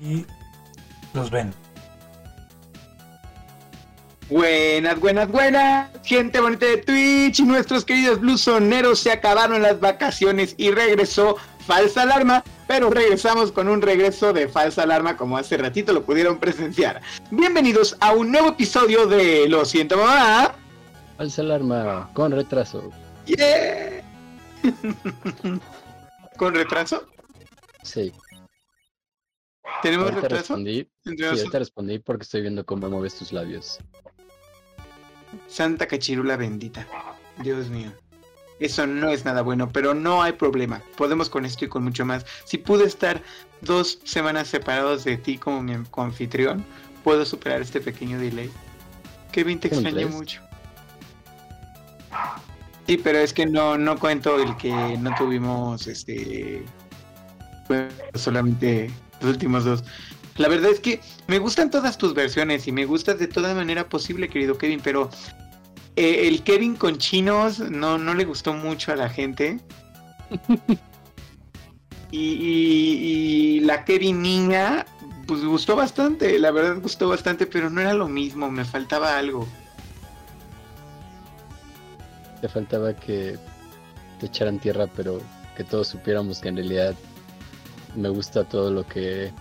y los ven. Buenas, buenas, buenas, gente bonita de Twitch y nuestros queridos blusoneros se acabaron las vacaciones y regresó falsa alarma, pero regresamos con un regreso de falsa alarma como hace ratito lo pudieron presenciar. Bienvenidos a un nuevo episodio de Lo siento mamá. Falsa alarma con retraso. Yeah. ¿Con retraso? Sí. ¿Tenemos Ahorita retraso? respondí. Sí, ahorita respondí porque estoy viendo cómo mueves tus labios. Santa cachirula bendita. Dios mío. Eso no es nada bueno, pero no hay problema. Podemos con esto y con mucho más. Si pude estar dos semanas separados de ti como mi anfitrión, puedo superar este pequeño delay. Kevin, te ¿Son extrañé tres? mucho. Sí, pero es que no, no cuento el que no tuvimos este fue solamente los últimos dos. La verdad es que me gustan todas tus versiones y me gustas de toda manera posible, querido Kevin, pero eh, el Kevin con chinos no, no le gustó mucho a la gente. y, y- y la Kevin niña, pues gustó bastante, la verdad gustó bastante, pero no era lo mismo, me faltaba algo. Te faltaba que te echaran tierra, pero que todos supiéramos que en realidad me gusta todo lo que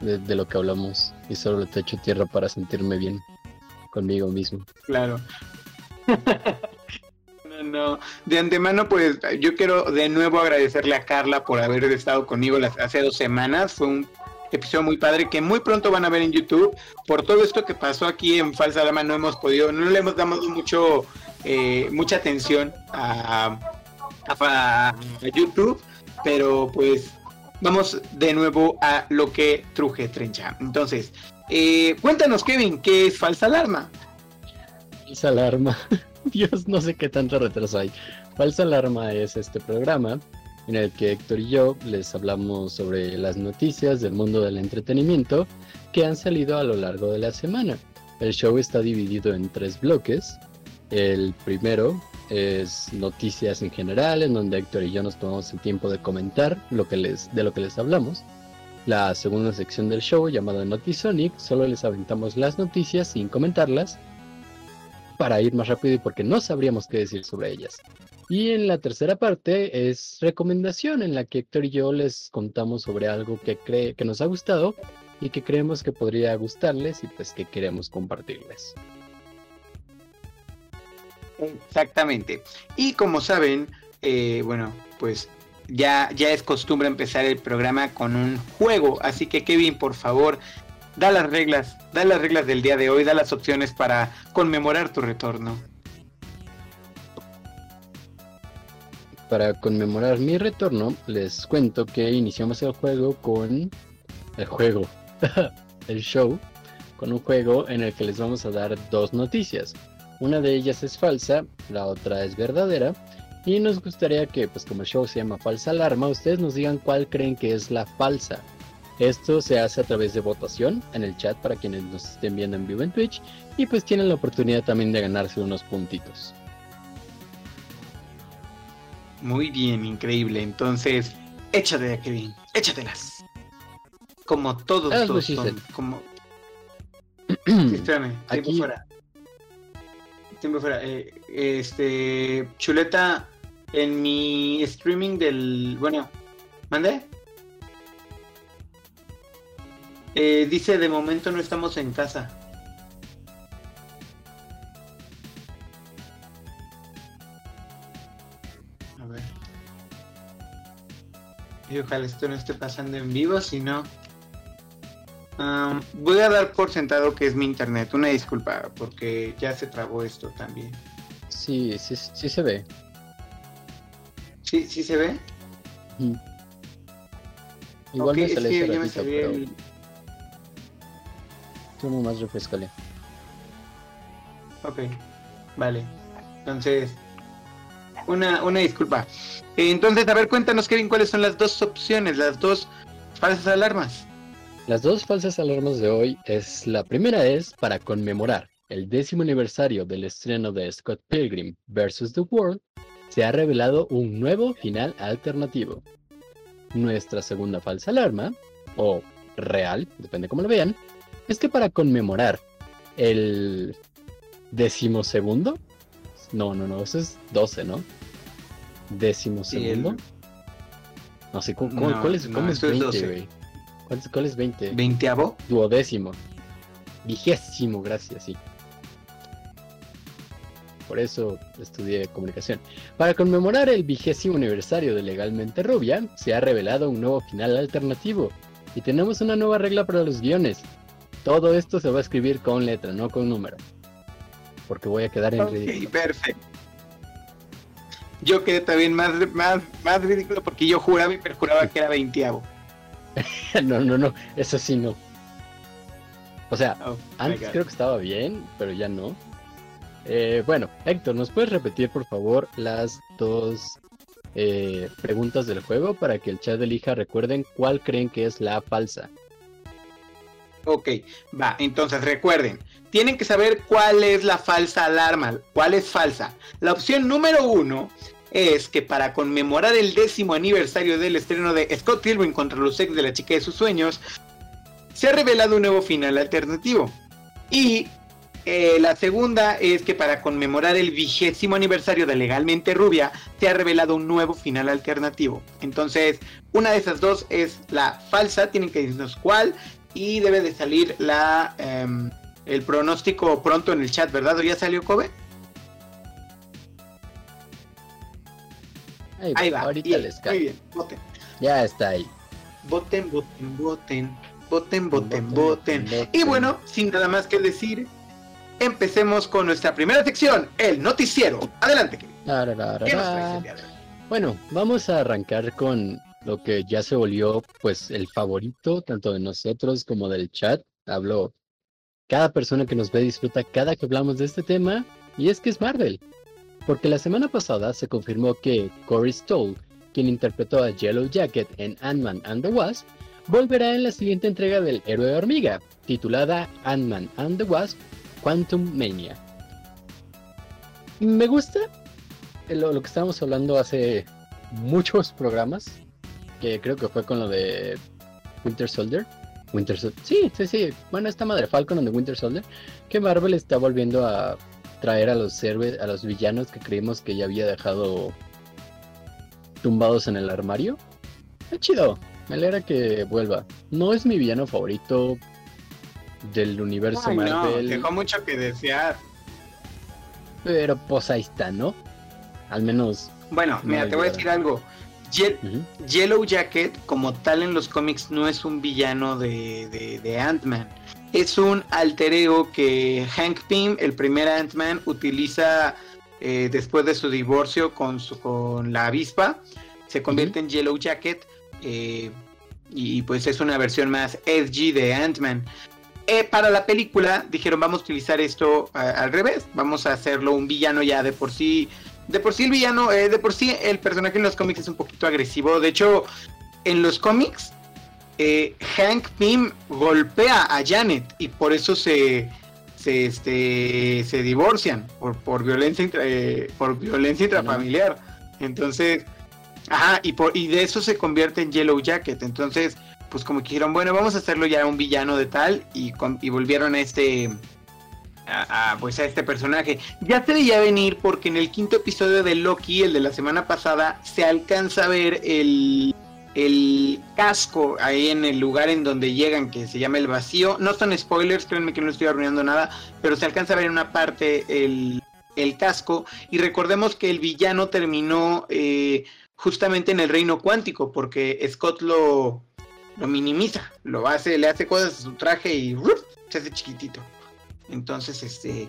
de, lo que hablamos y solo te echo tierra para sentirme bien conmigo mismo. Claro. no, no. De antemano, pues yo quiero de nuevo agradecerle a Carla por haber estado conmigo las, hace dos semanas. Fue un episodio muy padre que muy pronto van a ver en YouTube. Por todo esto que pasó aquí en Falsa Dama no hemos podido, no le hemos dado mucho, eh, mucha atención a- a YouTube, pero pues vamos de nuevo a lo que truje Trencha. Entonces, eh, cuéntanos, Kevin, ¿qué es Falsa Alarma? Falsa alarma. Dios, no sé qué tanto retraso hay. Falsa alarma es este programa en el que Héctor y yo les hablamos sobre las noticias del mundo del entretenimiento que han salido a lo largo de la semana. El show está dividido en tres bloques. El primero es noticias en general, en donde Héctor y yo nos tomamos el tiempo de comentar lo que les, de lo que les hablamos. La segunda sección del show, llamada Notisonic, solo les aventamos las noticias sin comentarlas para ir más rápido y porque no sabríamos qué decir sobre ellas. Y en la tercera parte es recomendación en la que Héctor y yo les contamos sobre algo que cree que nos ha gustado y que creemos que podría gustarles y pues que queremos compartirles. Exactamente. Y como saben, eh, bueno, pues ya, ya es costumbre empezar el programa con un juego. Así que Kevin, por favor, da las reglas, da las reglas del día de hoy, da las opciones para conmemorar tu retorno. Para conmemorar mi retorno, les cuento que iniciamos el juego con el juego, el show, con un juego en el que les vamos a dar dos noticias. Una de ellas es falsa, la otra es verdadera. Y nos gustaría que, pues como el show se llama Falsa Alarma, ustedes nos digan cuál creen que es la falsa. Esto se hace a través de votación en el chat para quienes nos estén viendo en vivo en Twitch. Y pues tienen la oportunidad también de ganarse unos puntitos. Muy bien, increíble. Entonces, échate, Kevin, échatelas. Como todos los como Sí, espérame, Aquí- fuera. Tiempo fuera. Eh, este. Chuleta, en mi streaming del. Bueno, ¿mande? Eh, dice: de momento no estamos en casa. A ver. Y ojalá esto no esté pasando en vivo, si no. Am, voy a dar por sentado que es mi internet. Una disculpa, porque ya se trabó esto también. Sí, sí, sí se ve. ¿Sí, sí se ve? Ujú. Igual Ok, me sale me ratito, salía pero el- tú nomás refrescale. Ok, vale. Entonces, una, una disculpa. Eh, Entonces, a ver, cuéntanos, Kevin, cuáles son las dos opciones, las dos falsas alarmas. Las dos falsas alarmas de hoy es la primera es para conmemorar el décimo aniversario del estreno de Scott Pilgrim vs. The World, se ha revelado un nuevo final alternativo. Nuestra segunda falsa alarma, o real, depende cómo lo vean, es que para conmemorar el decimosegundo, no, no, no, eso es 12, ¿no? Decimosegundo. el- No sé, ¿cómo, cómo- No, cuál es, no, cómo es eso es 20, 12. ¿Cuál es, cuál es 20? ¿Veinteavo? Duodécimo. Vigésimo, gracias, sí. Por eso estudié comunicación. Para conmemorar el vigésimo aniversario de Legalmente Rubia, se ha revelado un nuevo final alternativo. Y tenemos una nueva regla para los guiones. Todo esto se va a escribir con letra, no con número. Porque voy a quedar en Ok, ridículo. perfecto. Yo quedé también más, más, más ridículo porque yo juraba y perjuraba que era veinteavo. no, no, no, eso sí no. O sea, Oh, Antes creo que estaba bien, pero ya no. Eh, bueno, Héctor, ¿nos puedes repetir por favor las dos eh, preguntas del juego para que el chat elija? Recuerden cuál creen que es la falsa. Ok, va, entonces recuerden, tienen que saber cuál es la falsa alarma, cuál es falsa. La opción número uno es que para conmemorar el décimo aniversario del estreno de Scott Pilgrim contra los ex de la chica de sus sueños, se ha revelado un nuevo final alternativo. Y eh, la segunda es que para conmemorar el vigésimo aniversario de Legalmente Rubia, se ha revelado un nuevo final alternativo. Entonces, una de esas dos es la falsa, tienen que decirnos cuál y debe de salir la em, el pronóstico pronto en el chat, ¿verdad? ¿O ya salió Kobe? Ahí va. Ahorita les muy cae. bien, voten. Ya está ahí. Voten, voten, voten. Voten, voten, Voten, Y bueno, sin nada más que decir, empecemos con nuestra primera sección, el noticiero. Adelante, Kevin. ¿Qué nos traes el día de hoy? Bueno, vamos a arrancar con lo que ya se volvió pues el favorito tanto de nosotros como del chat. Hablo cada persona que nos ve disfruta cada que hablamos de este tema y es que es Marvel. Porque la semana pasada se confirmó que Corey Stoll, quien interpretó a Yellow Jacket en Ant-Man and the Wasp, volverá en la siguiente entrega del Héroe Hormiga, titulada Ant-Man and the Wasp Quantum Mania. Me gusta lo, lo que estábamos hablando hace muchos programas, que creo que fue con lo de Winter Soldier. Winter Sol- sí, sí, sí. Bueno, esta madre Falcon and the Winter Soldier, que Marvel está volviendo a traer a los héroes, a los villanos que creímos que ya había dejado tumbados en el armario. Está chido. Me alegra que vuelva. No es mi villano favorito del universo Ay, no, Marvel. dejó mucho que desear. Pero pues ahí está, ¿no? Al menos. Bueno, No mira, te voy a decir algo. Ye-. Yellow Jacket, como tal en los cómics, no es un villano de, de, de Ant-Man. Es un alter ego que Hank Pym, el primer Ant-Man, utiliza eh, después de su divorcio con, su, con la avispa. Se convierte en Yellow Jacket. eh, y pues es una versión más edgy de Ant-Man. Eh, para la película dijeron vamos a utilizar esto a- al revés. Vamos a hacerlo un villano ya de por sí de por sí el villano, de por sí el personaje en los cómics es un poquito agresivo. De hecho, en los cómics, eh, Hank Pym golpea a Janet y por eso se, se, este, se divorcian por, por violencia eh, por violencia intrafamiliar. Entonces, ajá, y, por, y de eso se convierte en Yellow Jacket. Entonces, pues como que dijeron, bueno, vamos a hacerlo ya un villano de tal y, con- y volvieron a este a, a, pues a este personaje. Ya se veía venir porque en el quinto episodio de Loki, el de la semana pasada, se alcanza a ver el, el casco ahí en el lugar en donde llegan, que se llama el vacío. No son spoilers, créanme que no estoy arruinando nada, pero se alcanza a ver en una parte el, el casco. Y recordemos que el villano terminó eh, justamente en el reino cuántico, porque Scott lo, lo minimiza, lo hace, le hace cosas a su traje y se hace chiquitito. Entonces, este,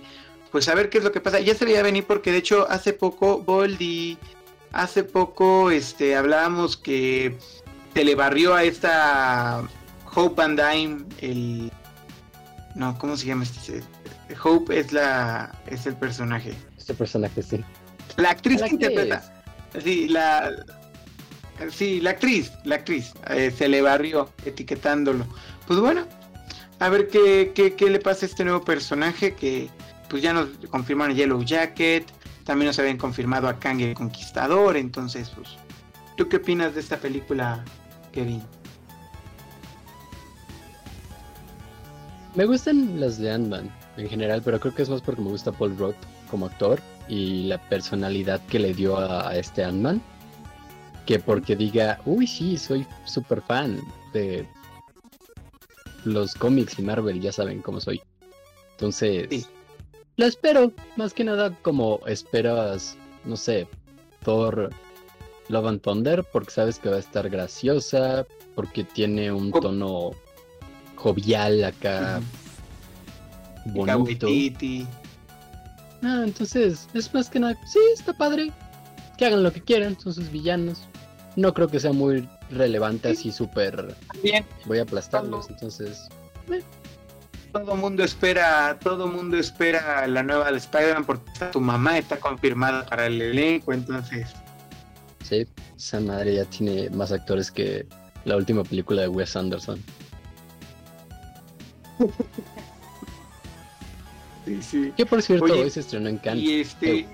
pues a ver qué es lo que pasa. Ya se veía venir porque de hecho hace poco Boldy, hace poco, este, hablábamos que se le barrió a esta Hope Van Dyne el, no, ¿cómo se llama este? Hope es la, es el personaje. Este personaje sí. La actriz La que actriz. interpreta. Sí, la. Sí, la actriz, la actriz. eh, se le barrió etiquetándolo. Pues bueno, a ver qué, qué, qué le pasa a este nuevo personaje que pues ya nos confirmaron a Yellow Jacket. También nos habían confirmado a Kang el Conquistador. Entonces, pues, ¿tú qué opinas de esta película, Kevin? Me gustan las de Ant-Man en general, pero creo que es más porque me gusta Paul Rudd como actor y la personalidad que le dio a, a este Ant-Man. Que porque diga, uy, sí, soy súper fan de los cómics y Marvel, ya saben cómo soy. Entonces, Sí. La espero, más que nada como esperas, no sé, Thor Love and Thunder, porque sabes que va a estar graciosa, porque tiene un tono jovial acá, bonito. Ah, entonces, es más que nada, sí, está padre. Que hagan lo que quieran, son sus villanos. No creo que sea muy relevante así súper. Voy a aplastarlos, entonces. Todo mundo espera, todo mundo espera la nueva de Spider-Man porque tu mamá está confirmada para el elenco, entonces Sí, esa madre ya tiene más actores que la última película de Wes Anderson. sí, sí. Que por cierto, Oye, hoy se estrenó en Cannes. Y este Eh.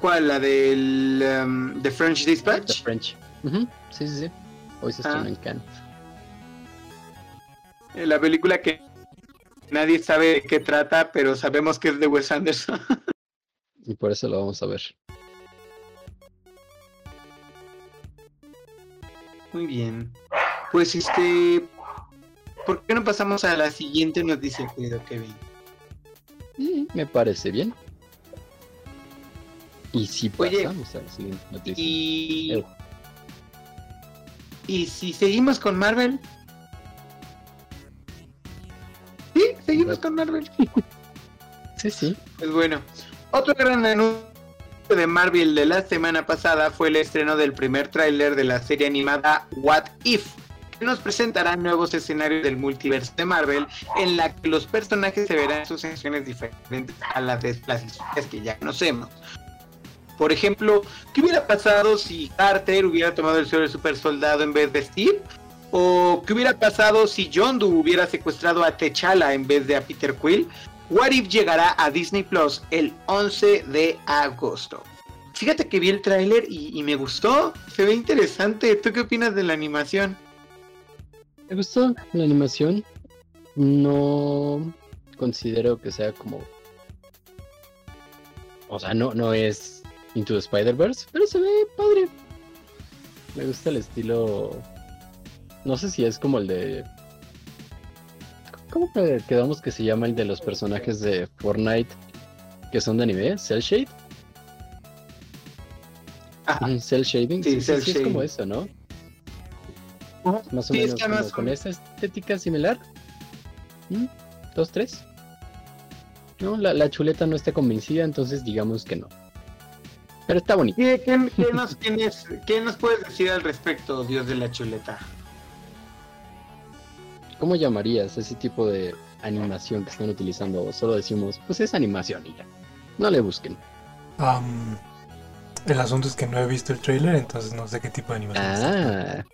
¿Cuál? La del um, The French The Dispatch? French. Ujú, Sí, sí, sí. Hoy se estrenó Ah. en Cannes. La película que nadie sabe de qué trata, pero sabemos que es de Wes Anderson. Y por eso lo vamos a ver. Muy bien. Pues este, ¿por qué no pasamos a la siguiente noticia, querido Kevin? Mm, me parece bien. Y si Oye, pasamos a la siguiente noticia. Y Eh. y si seguimos con Marvel. Seguimos con Marvel. Sí, sí. Pues bueno, otro gran anuncio de Marvel de la semana pasada fue el estreno del primer tráiler de la serie animada What If, que nos presentará nuevos escenarios del multiverso de Marvel en la que los personajes se verán en sus secciones diferentes a las de las historias que ya conocemos. Por ejemplo, ¿qué hubiera pasado si Carter hubiera tomado el suelo del super soldado en vez de Steve? ¿O qué hubiera pasado si John hubiera secuestrado a T'Challa en vez de a Peter Quill? What If llegará a Disney Plus el 11 de agosto. Fíjate que vi el tráiler y, y me gustó, se ve interesante. ¿Tú qué opinas de la animación? Me gustó la animación. No considero que sea como. O sea, no, no es Into the Spider-Verse, pero se ve padre. Me gusta el estilo. No sé si es como el de. ¿Cómo que quedamos que se llama el de los personajes de Fortnite que son de anime? ¿Cell Shade? Ajá. Mm, Cell Shading. Sí, Sí, sí, cel sí, es como eso, ¿no? Más o Sí, es menos que como con esa estética similar. ¿Mm? ¿Dos, tres? No, la, la chuleta no está convencida, entonces digamos que no. Pero está bonito. ¿Qué, qué- qué nos tienes, ¿Qué nos puedes decir al respecto, Dios de la chuleta? ¿Cómo llamarías ese tipo de animación que están utilizando? O solo decimos, pues es animación y ya. No le busquen. El asunto es que no he visto el trailer, entonces no sé qué tipo de animación es. Ah.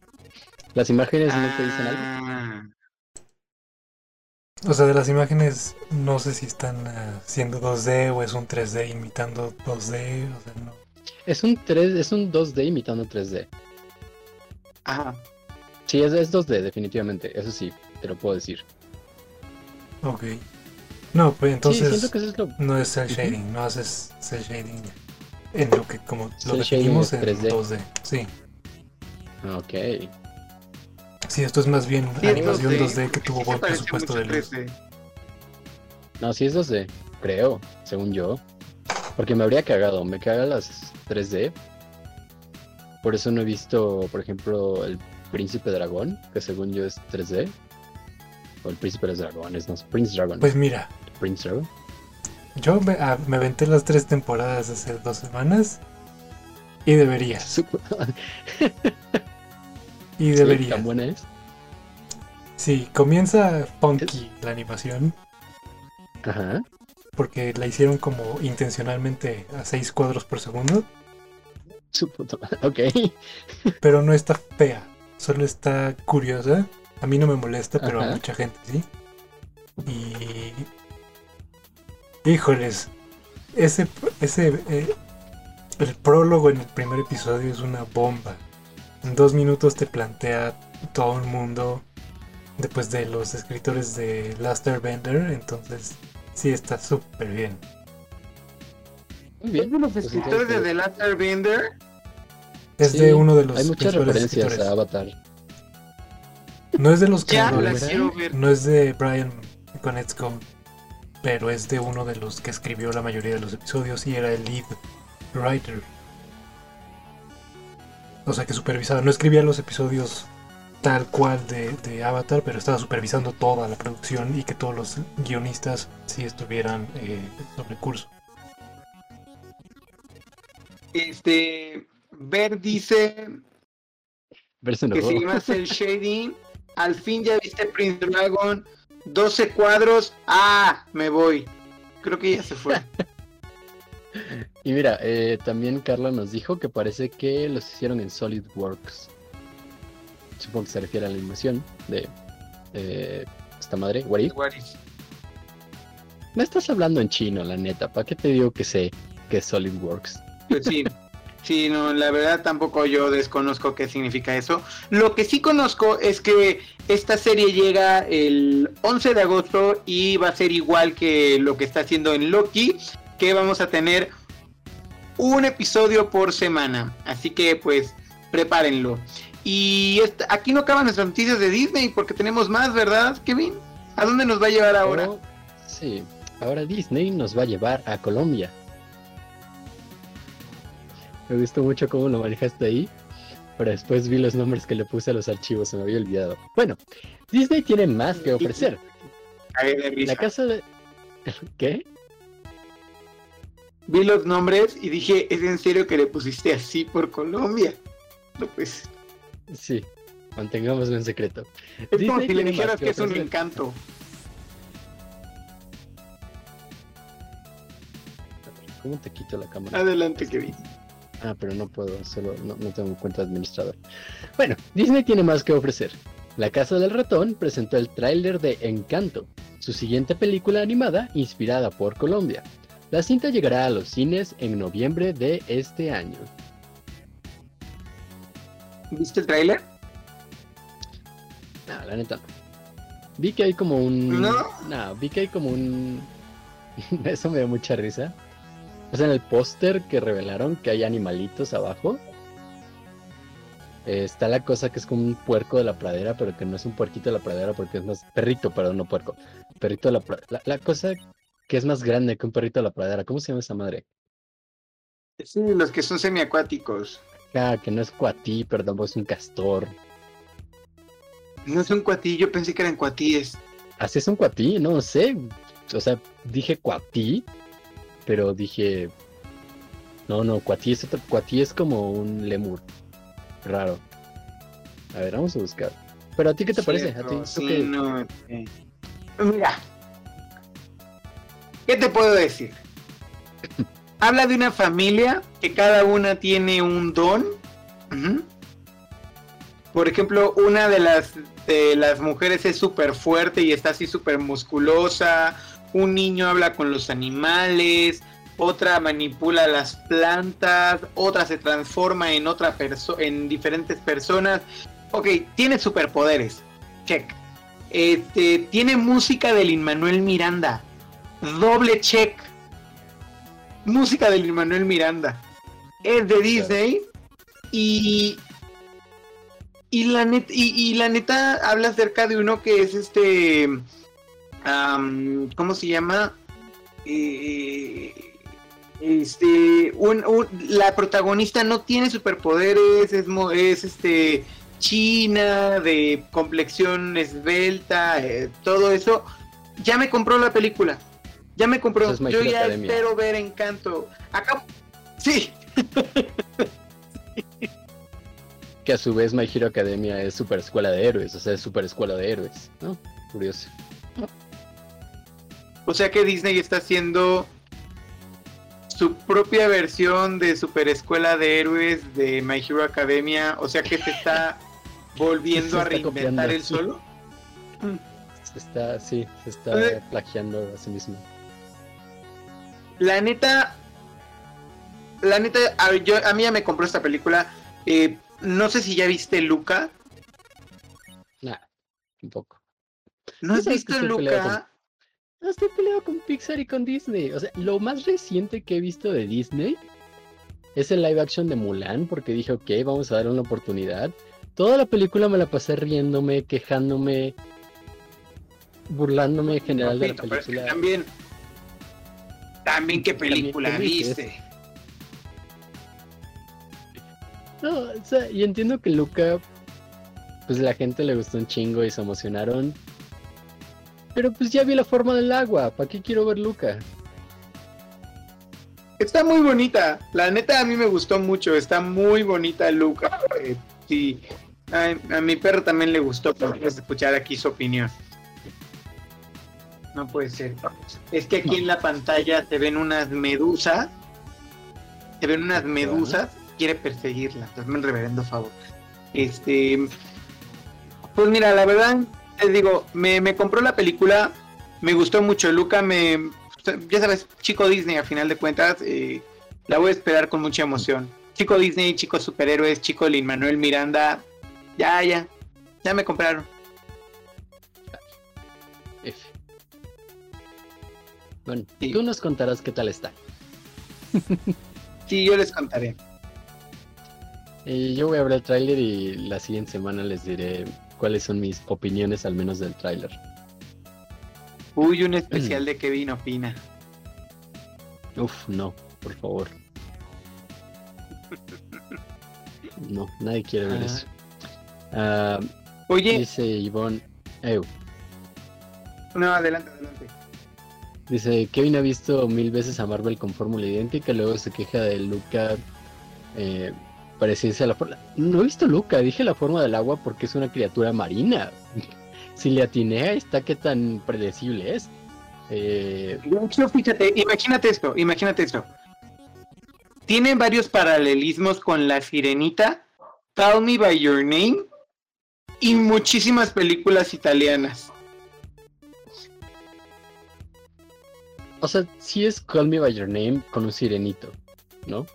Las imágenes no te dicen algo. Ah, O sea, de las imágenes no sé si están ah, siendo 2D o es un 3D imitando 2D. O sea, no. Es un 3, es un 2D imitando 3D. Ajá. Sí, es, es 2D, definitivamente. Eso sí, te lo puedo decir. Ok. No, pues sí, entonces siento que eso es lo. no es cel shading, no haces cel shading en lo que como lo Cel shading definimos en 3D. 2D. Sí. Ok. Sí, esto es más bien Sí, animación 2D. 2D que tuvo Sí, buen presupuesto de luz. 3D. No, sí es 2D, creo, según yo. Porque me habría cagado, me caga las 3D. Por eso no he visto, por ejemplo, el Príncipe Dragón, que según yo es 3D. O el Príncipe de los Dragones, no, Prince Dragon. Pues mira, Prince Dragon. yo me, ah, me aventé las tres temporadas hace dos semanas y deberías. Sup- Y Sí, deberías. tan buena es. Sí, comienza funky la animación Ajá. porque la hicieron como intencionalmente a 6 cuadros por segundo, Su puta madre. Ok. pero no está fea, solo está curiosa. A mí no me molesta, pero a mucha gente sí. Y híjoles, ese ese eh, el prólogo en el primer episodio es una bomba. En dos minutos te plantea todo un mundo, después de los escritores de Last Airbender, entonces sí está súper bien. Muy bien. ¿Es de los pues escritores de The Last Airbender? Es sí, de uno de los Hay muchas referencias escritores. a Avatar. No es de los Ya, creadores, la ¿verdad? quiero ver. no es de Brian Konietzko, pero es de uno de los que escribió la mayoría de los episodios y era el lead writer. O sea que supervisaba, no escribía los episodios tal cual de, de Avatar, pero estaba supervisando toda la producción y que todos los guionistas sí estuvieran eh, sobre curso. Este, Ver dice Verse que se enojó. llama Cell Shading. Al fin ya viste Prince Dragon. 12 cuadros. Ah, me voy. Creo que ya se fue. Y mira, eh, también Carla nos dijo que parece que los hicieron en SolidWorks. Supongo que se refiere a la animación de eh, esta madre, What If. What is- Me estás hablando en chino, la neta. ¿Para qué te digo que sé que es SolidWorks? Pues sí. Sí, no, la verdad tampoco yo desconozco qué significa eso. Lo que sí conozco es que esta serie llega el 11 de agosto y va a ser igual que lo que está haciendo en Loki, que vamos a tener un episodio por semana. Así que pues prepárenlo. Y aquí no acaban nuestras noticias de Disney porque tenemos más, ¿verdad, Kevin? ¿A dónde nos va a llevar ahora? Oh, sí, ahora Disney nos va a llevar a Colombia. Me gustó mucho cómo lo manejaste ahí, pero después vi los nombres que le puse a los archivos, se me había olvidado. Bueno, Disney tiene más que ofrecer. La casa de... ¿Qué? Vi los nombres y dije, ¿es en serio que le pusiste así por Colombia? No, pues. Sí, mantengámoslo en secreto. Es como Disney si le dijeras que es un encanto. ¿Cómo te quito la cámara? Adelante, Kevin. Ah, pero no puedo, solo no, no tengo cuenta de administrador. Bueno, Disney tiene más que ofrecer. La Casa del Ratón presentó el tráiler de Encanto, su siguiente película animada inspirada por Colombia. La cinta llegará a los cines en noviembre de este año. ¿Viste el tráiler? No, la neta. Vi que hay como un... ¿No? No, vi que hay como un... Eso me da mucha risa. Sea, en el póster que revelaron que hay animalitos abajo. eh, está la cosa que es como un puerco de la pradera, pero que no es un puerquito de la pradera porque es más... Perrito, perdón, no puerco. Perrito de la pradera. La, la cosa que es más grande que un perrito de la pradera. ¿Cómo se llama esa madre? Sí, los que son semiacuáticos. Ah, que no es cuatí, perdón, es un castor. No es un cuatí, yo pensé que eran cuatíes. Así es un cuatí, no sé. O sea, dije cuatí, pero dije. No, no, cuatí es otro. Cuatí es como un lemur. Raro. A ver, vamos a buscar. Pero a ti qué te parece? ¿A ti, tú sí, qué- no, sí. Mira. ¿Qué te puedo decir? Habla de una familia que cada una tiene un don. Por ejemplo, una de las, de las mujeres es súper fuerte y está así súper musculosa. Un niño habla con los animales. Otra manipula las plantas. Otra se transforma en otra persona, en diferentes personas. Ok, tiene superpoderes. Check. Este, tiene música de Lin Manuel Miranda. Doble check. Música de Lin Manuel Miranda. Es de Disney. Y. Y la, net, y, y la neta habla acerca de uno que es este. Am, ¿Cómo se llama? Eh, este. un- un- la protagonista no tiene superpoderes. Es, es este china, de complexión esbelta, eh, todo eso, ya me compró la película. Ya me compró. Es Yo ya Academia. espero ver Encanto. Acá. Sí, Que a su vez My Hero Academia es super escuela de héroes, o sea, es super escuela de héroes, ¿no? Curioso. O sea que Disney está haciendo su propia versión de Super Escuela de Héroes de My Hero Academia. O sea que se está volviendo Se a reinventar él solo. Se está, sí, se está Eh. plagiando a sí mismo. La neta, la neta, a, yo, a mí ya me compró esta película. Eh, no sé si ya viste Luca. Nah, un poco. ¿No has visto Luca? No estoy peleado con Pixar y con Disney. O sea, lo más reciente que he visto de Disney es el live action de Mulan, porque dije, ok, vamos a darle una oportunidad. Toda la película me la pasé riéndome, quejándome, burlándome en general de la Papito, pero es que película. también. También qué película viste. No, o sea, y entiendo que Luca, pues la gente le gustó un chingo y se emocionaron. Pero pues ya vi la forma del agua, ¿para qué quiero ver Luca? Está muy bonita. La neta a mí me gustó mucho. Está muy bonita Luca. Eh, sí. A, a mi perro también le gustó. Pero escuchar aquí su opinión. No puede ser. Es que aquí en la pantalla se ven unas medusas. Se ven unas medusas. Quiere perseguirlas. Hazme el reverendo favor. Este. Pues mira, la verdad, te digo, me, me compró la película. Me gustó mucho. Luca me. Ya sabes, chico Disney, a final de cuentas. eh, la voy a esperar con mucha emoción. Chico Disney, chicos superhéroes, chico Lin Manuel Miranda. Ya, ya. Ya me compraron. F. Bueno, Sí. tú nos contarás qué tal está. Sí, yo les contaré. Y yo voy a ver el tráiler y la siguiente semana les diré cuáles son mis opiniones al menos del tráiler. Uy, un especial de Kevin opina. Uf, no, por favor. No, nadie quiere ver Ah. eso. Ah, Oye, dice Ivonne, Ew, no, adelante, adelante. dice Kevin ha visto mil veces a Marvel con fórmula idéntica, luego se queja de Luca eh, parecerse a la forma. No he visto Luca, dije la forma del agua porque es una criatura marina. si le atiné a esta, qué tan predecible es. Eh, De hecho, fíjate, imagínate esto, imagínate esto. Tiene varios paralelismos con La Sirenita, Call Me By Your Name y muchísimas películas italianas. o sea, sí es Call Me By Your Name con un sirenito, ¿no?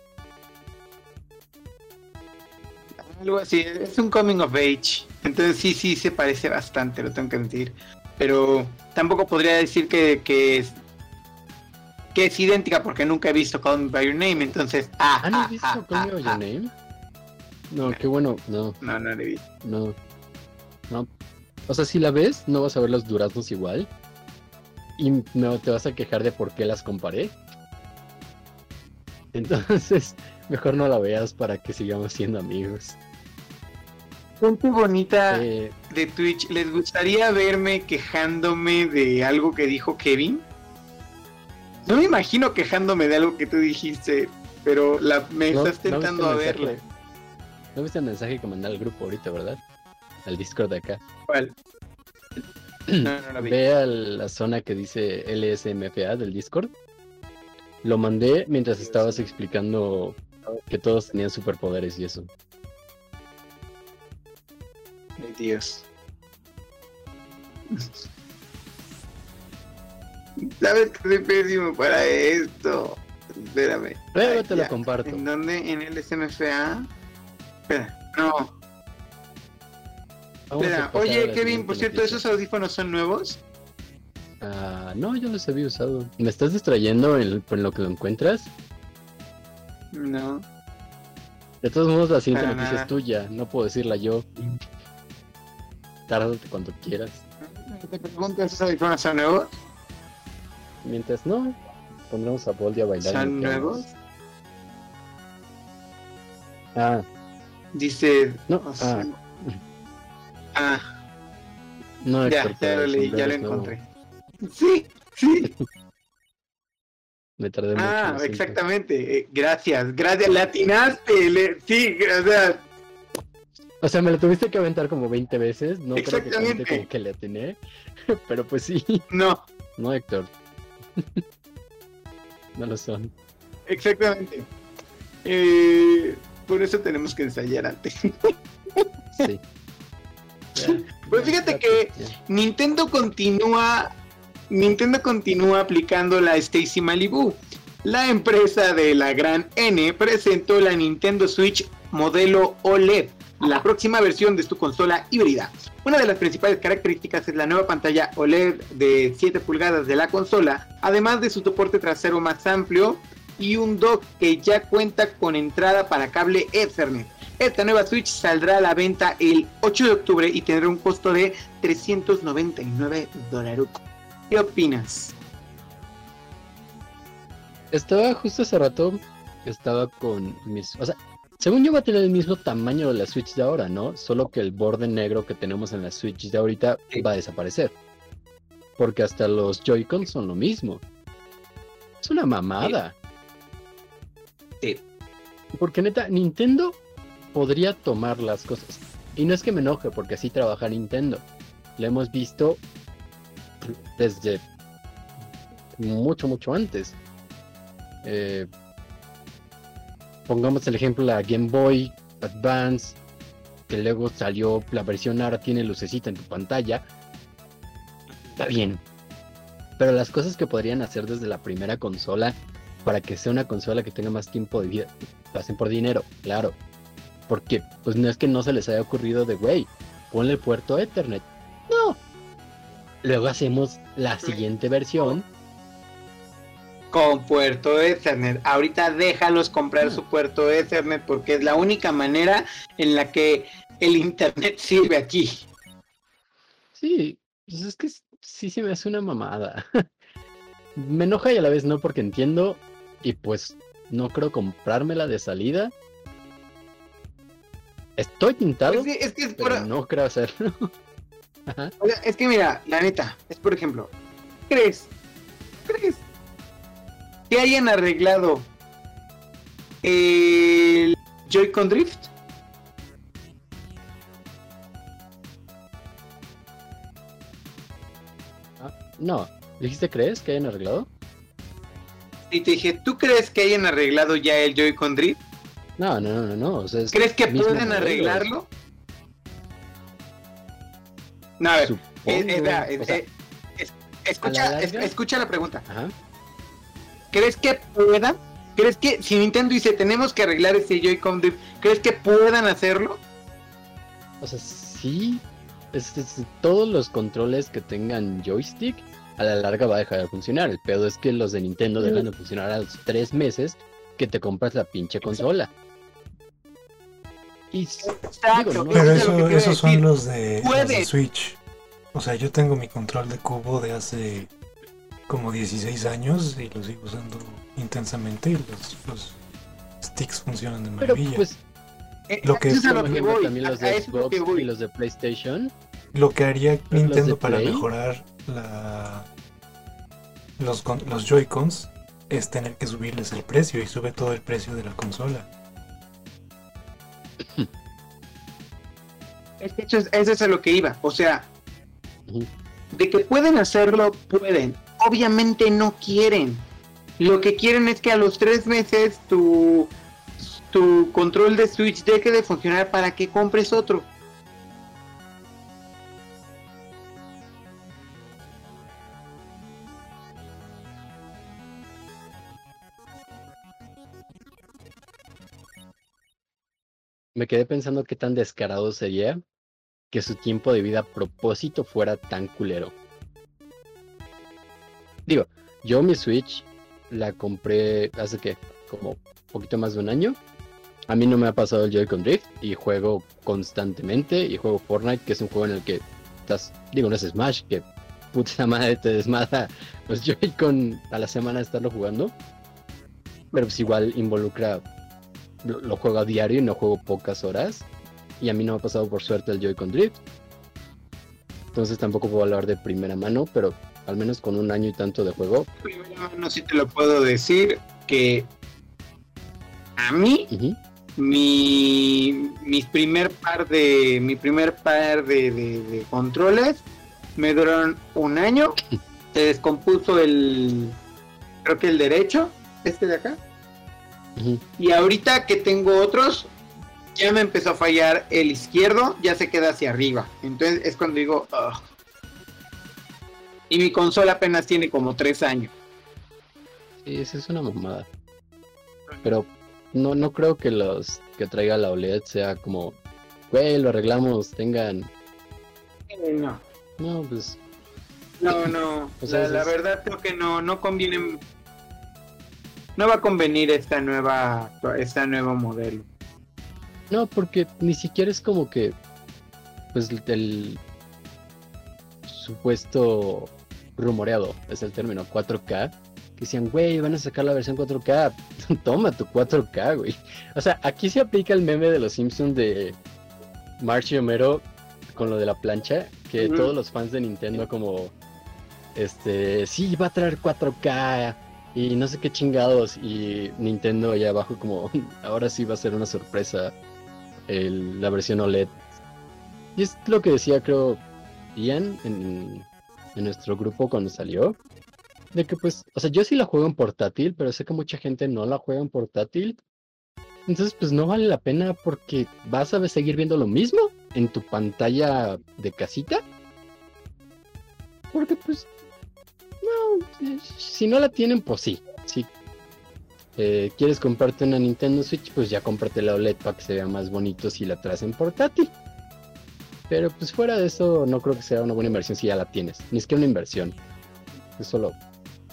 Algo así, es un coming of age. Entonces sí, sí, se parece bastante, lo tengo que decir. Pero tampoco podría decir que, que es que es idéntica porque nunca he visto Call Me By Your Name. Entonces, ah, ¿Ah, no ah, visto ah, Call Me ah, By Your ah. Name? No, qué bueno, no, No, no he visto. no, no. O sea, si la ves, no vas a ver los duraznos igual. Y no te vas a quejar de por qué las comparé. Entonces, mejor no la veas para que sigamos siendo amigos. Gente bonita Eh, de Twitch, ¿les gustaría verme quejándome de algo que dijo Kevin? No me imagino quejándome de algo que tú dijiste, pero la, me no- estás no tentando a verla. mensaje- ¿No viste el mensaje que mandé al grupo ahorita, verdad? Al Discord de acá. ¿Cuál? No, no. Ve a la zona que dice LSMFA del Discord. Lo mandé mientras estabas explicando que todos tenían superpoderes y eso. Ay, Dios. ¿Sabes que soy pésimo para esto? Espérame. Luego te lo comparto. ¿En dónde? ¿En el SMFA? Espera, no. Vamos Espera. Oye, Kevin, por cierto. ¿esos audífonos son nuevos? Ah, no, yo los había usado. ¿Me estás distrayendo en, en lo que lo encuentras? No. De todos modos, la siguiente Para noticia nada. es tuya. No puedo decirla yo. Tárdate cuando quieras. Te pregunto, ¿esos audífonos son nuevos? Mientras no, pondremos a Boldi a bailar. ¿Son nuevos? Ah, Dice. No, o sea, ah. ah, no, ya, ya lo leí, ya lo encontré. Sí, sí. Me tardé mucho. Ah, lo siento. exactamente. eh, Gracias, gracias. Latinaste. Le... Sí, gracias. O sea, me lo tuviste que aventar como 20 veces. No creo que Exactamente. como que le atiné. Pero pues sí. No, No, Héctor. no lo son. exactamente. Eh, por eso tenemos que ensayar antes. Sí. Ya, Pues fíjate ya, que- ya. Nintendo continúa. Nintendo continúa aplicando la Stacy Malibu. La empresa de la gran N presentó la Nintendo Switch modelo OLED, la próxima versión de su consola híbrida. Una de las principales características es la nueva pantalla OLED de 7 pulgadas de la consola, además de su soporte trasero más amplio y un dock que ya cuenta con entrada para cable Ethernet. Esta nueva Switch saldrá a la venta el 8 de octubre y tendrá un costo de 399 dólares. ¿Qué opinas? Estaba justo hace rato, estaba con mis... O sea, según yo va a tener el mismo tamaño de la Switch de ahora, ¿no? Solo que el borde negro que tenemos en la Switch de ahorita Sí. va a desaparecer. Porque hasta los Joy-Con son lo mismo. Es una mamada. Sí. Porque neta, Nintendo podría tomar las cosas. Y no es que me enoje, porque así trabaja Nintendo. Lo hemos visto desde mucho, mucho antes. Eh, pongamos el ejemplo la Game Boy Advance, que luego salió la versión ahora tiene lucecita en tu pantalla. Está bien. Pero las cosas que podrían hacer desde la primera consola para que sea una consola que tenga más tiempo de vida, hacen por dinero, claro. Porque pues no es que no se les haya ocurrido de, güey, ponle puerto Ethernet. Luego hacemos la siguiente versión. Con puerto Ethernet. Ahorita déjalos comprar su puerto Ethernet porque es la única manera en la que el internet sirve aquí. Sí, pues es que sí se me hace una mamada. me enoja y a la vez no porque entiendo y pues no creo comprármela de salida. Estoy tintado, Pues sí, es que es por- pero no creo hacerlo. Ajá. O sea, es que mira, la neta, es por ejemplo, ¿crees? ¿Crees? Que hayan arreglado el Joy-Con Drift? No, ¿dijiste crees que hayan arreglado? Y te dije, ¿tú crees que hayan arreglado ya el Joy-Con Drift? No, no, no, no, no. o sea, ¿Crees que pueden arreglarlo? No, a ver, eh, eh, eh, escucha, la escucha la pregunta. ajá. ¿Crees que puedan? ¿Crees que si Nintendo dice tenemos que arreglar ese Joy-Con Drift, ¿crees que puedan hacerlo? O sea, sí. es- es- todos los controles que tengan joystick a la larga va a dejar de funcionar. El pedo es que los de Nintendo dejan de funcionar a los tres meses que te compras la pinche consola. Y s- Exacto. Digo, no, Pero es lo que eso, esos son los de, los de Puede. Switch. O sea, yo tengo mi control de cubo de hace como 16 años y lo sigo usando intensamente y los, los sticks funcionan de pero maravilla. pues, Eh, lo que- es a por lo que ejemplo, voy, también los de Xbox y los de PlayStation. Lo que haría Nintendo para Play. mejorar la, los, con- los Joy-Cons es tener que subirles el precio y sube todo el precio de la consola. Es que eso es, eso es a lo que iba. O sea, de que pueden hacerlo, pueden. Obviamente no quieren. Lo que quieren es que a los tres meses tu, tu control de Switch deje de funcionar para que compres otro. Me quedé pensando qué tan descarado sería que su tiempo de vida a propósito fuera tan culero. Digo, yo mi Switch la compré hace que como poquito más de un año. A mí no me ha pasado el Joy-Con Drift y juego constantemente y juego Fortnite, que es un juego en el que estás, digo, no es Smash, que puta madre te desmada los Joy-Con a la semana de estarlo jugando. Pero pues igual involucra lo, lo juego a diario y no juego pocas horas. Y a mí no me ha pasado por suerte el Joy-Con Drift. Entonces tampoco puedo hablar de primera mano, pero al menos con un año y tanto de juego. Primero, no sí te lo puedo decir que a mí ujú, mi mis primer par de mi primer par de, de- de controles me duraron un año se descompuso el creo que el derecho este de acá y ahorita que tengo otros ya me empezó a fallar el izquierdo ya se queda hacia arriba entonces es cuando digo "Ugh". y mi consola apenas tiene como tres años Sí, esa es una mamada. Pero no, no creo que los que traiga la OLED sea como, güey, lo arreglamos, tengan no. No, pues. No, no. O sea, la, la verdad creo que no, no conviene. No va a convenir esta nueva, esta nuevo modelo. No, porque ni siquiera es como que. Pues el. Supuesto rumoreado, es el término 4K. Que decían, güey, van a sacar la versión 4K. Toma tu 4K, güey. O sea, aquí se aplica el meme de los Simpsons de March y Homero con lo de la plancha. Que todos los fans de Nintendo, como. Este. Sí, va a traer 4K. Y no sé qué chingados. Y Nintendo allá abajo, como. Ahora sí va a ser una sorpresa. la versión OLED. Y es lo que decía, creo, Ian en nuestro grupo cuando salió. De que pues, o sea, yo sí la juego en portátil, pero sé que mucha gente no la juega en portátil. Entonces, pues no vale la pena porque vas a seguir viendo lo mismo en tu pantalla de casita. Porque pues, no, eh, si no la tienen, pues sí. Si eh, quieres comprarte una Nintendo Switch, pues ya cómprate la OLED para que se vea más bonito si la traes en portátil. Pero pues fuera de eso, no creo que sea una buena inversión si ya la tienes. Ni siquiera una inversión. Es solo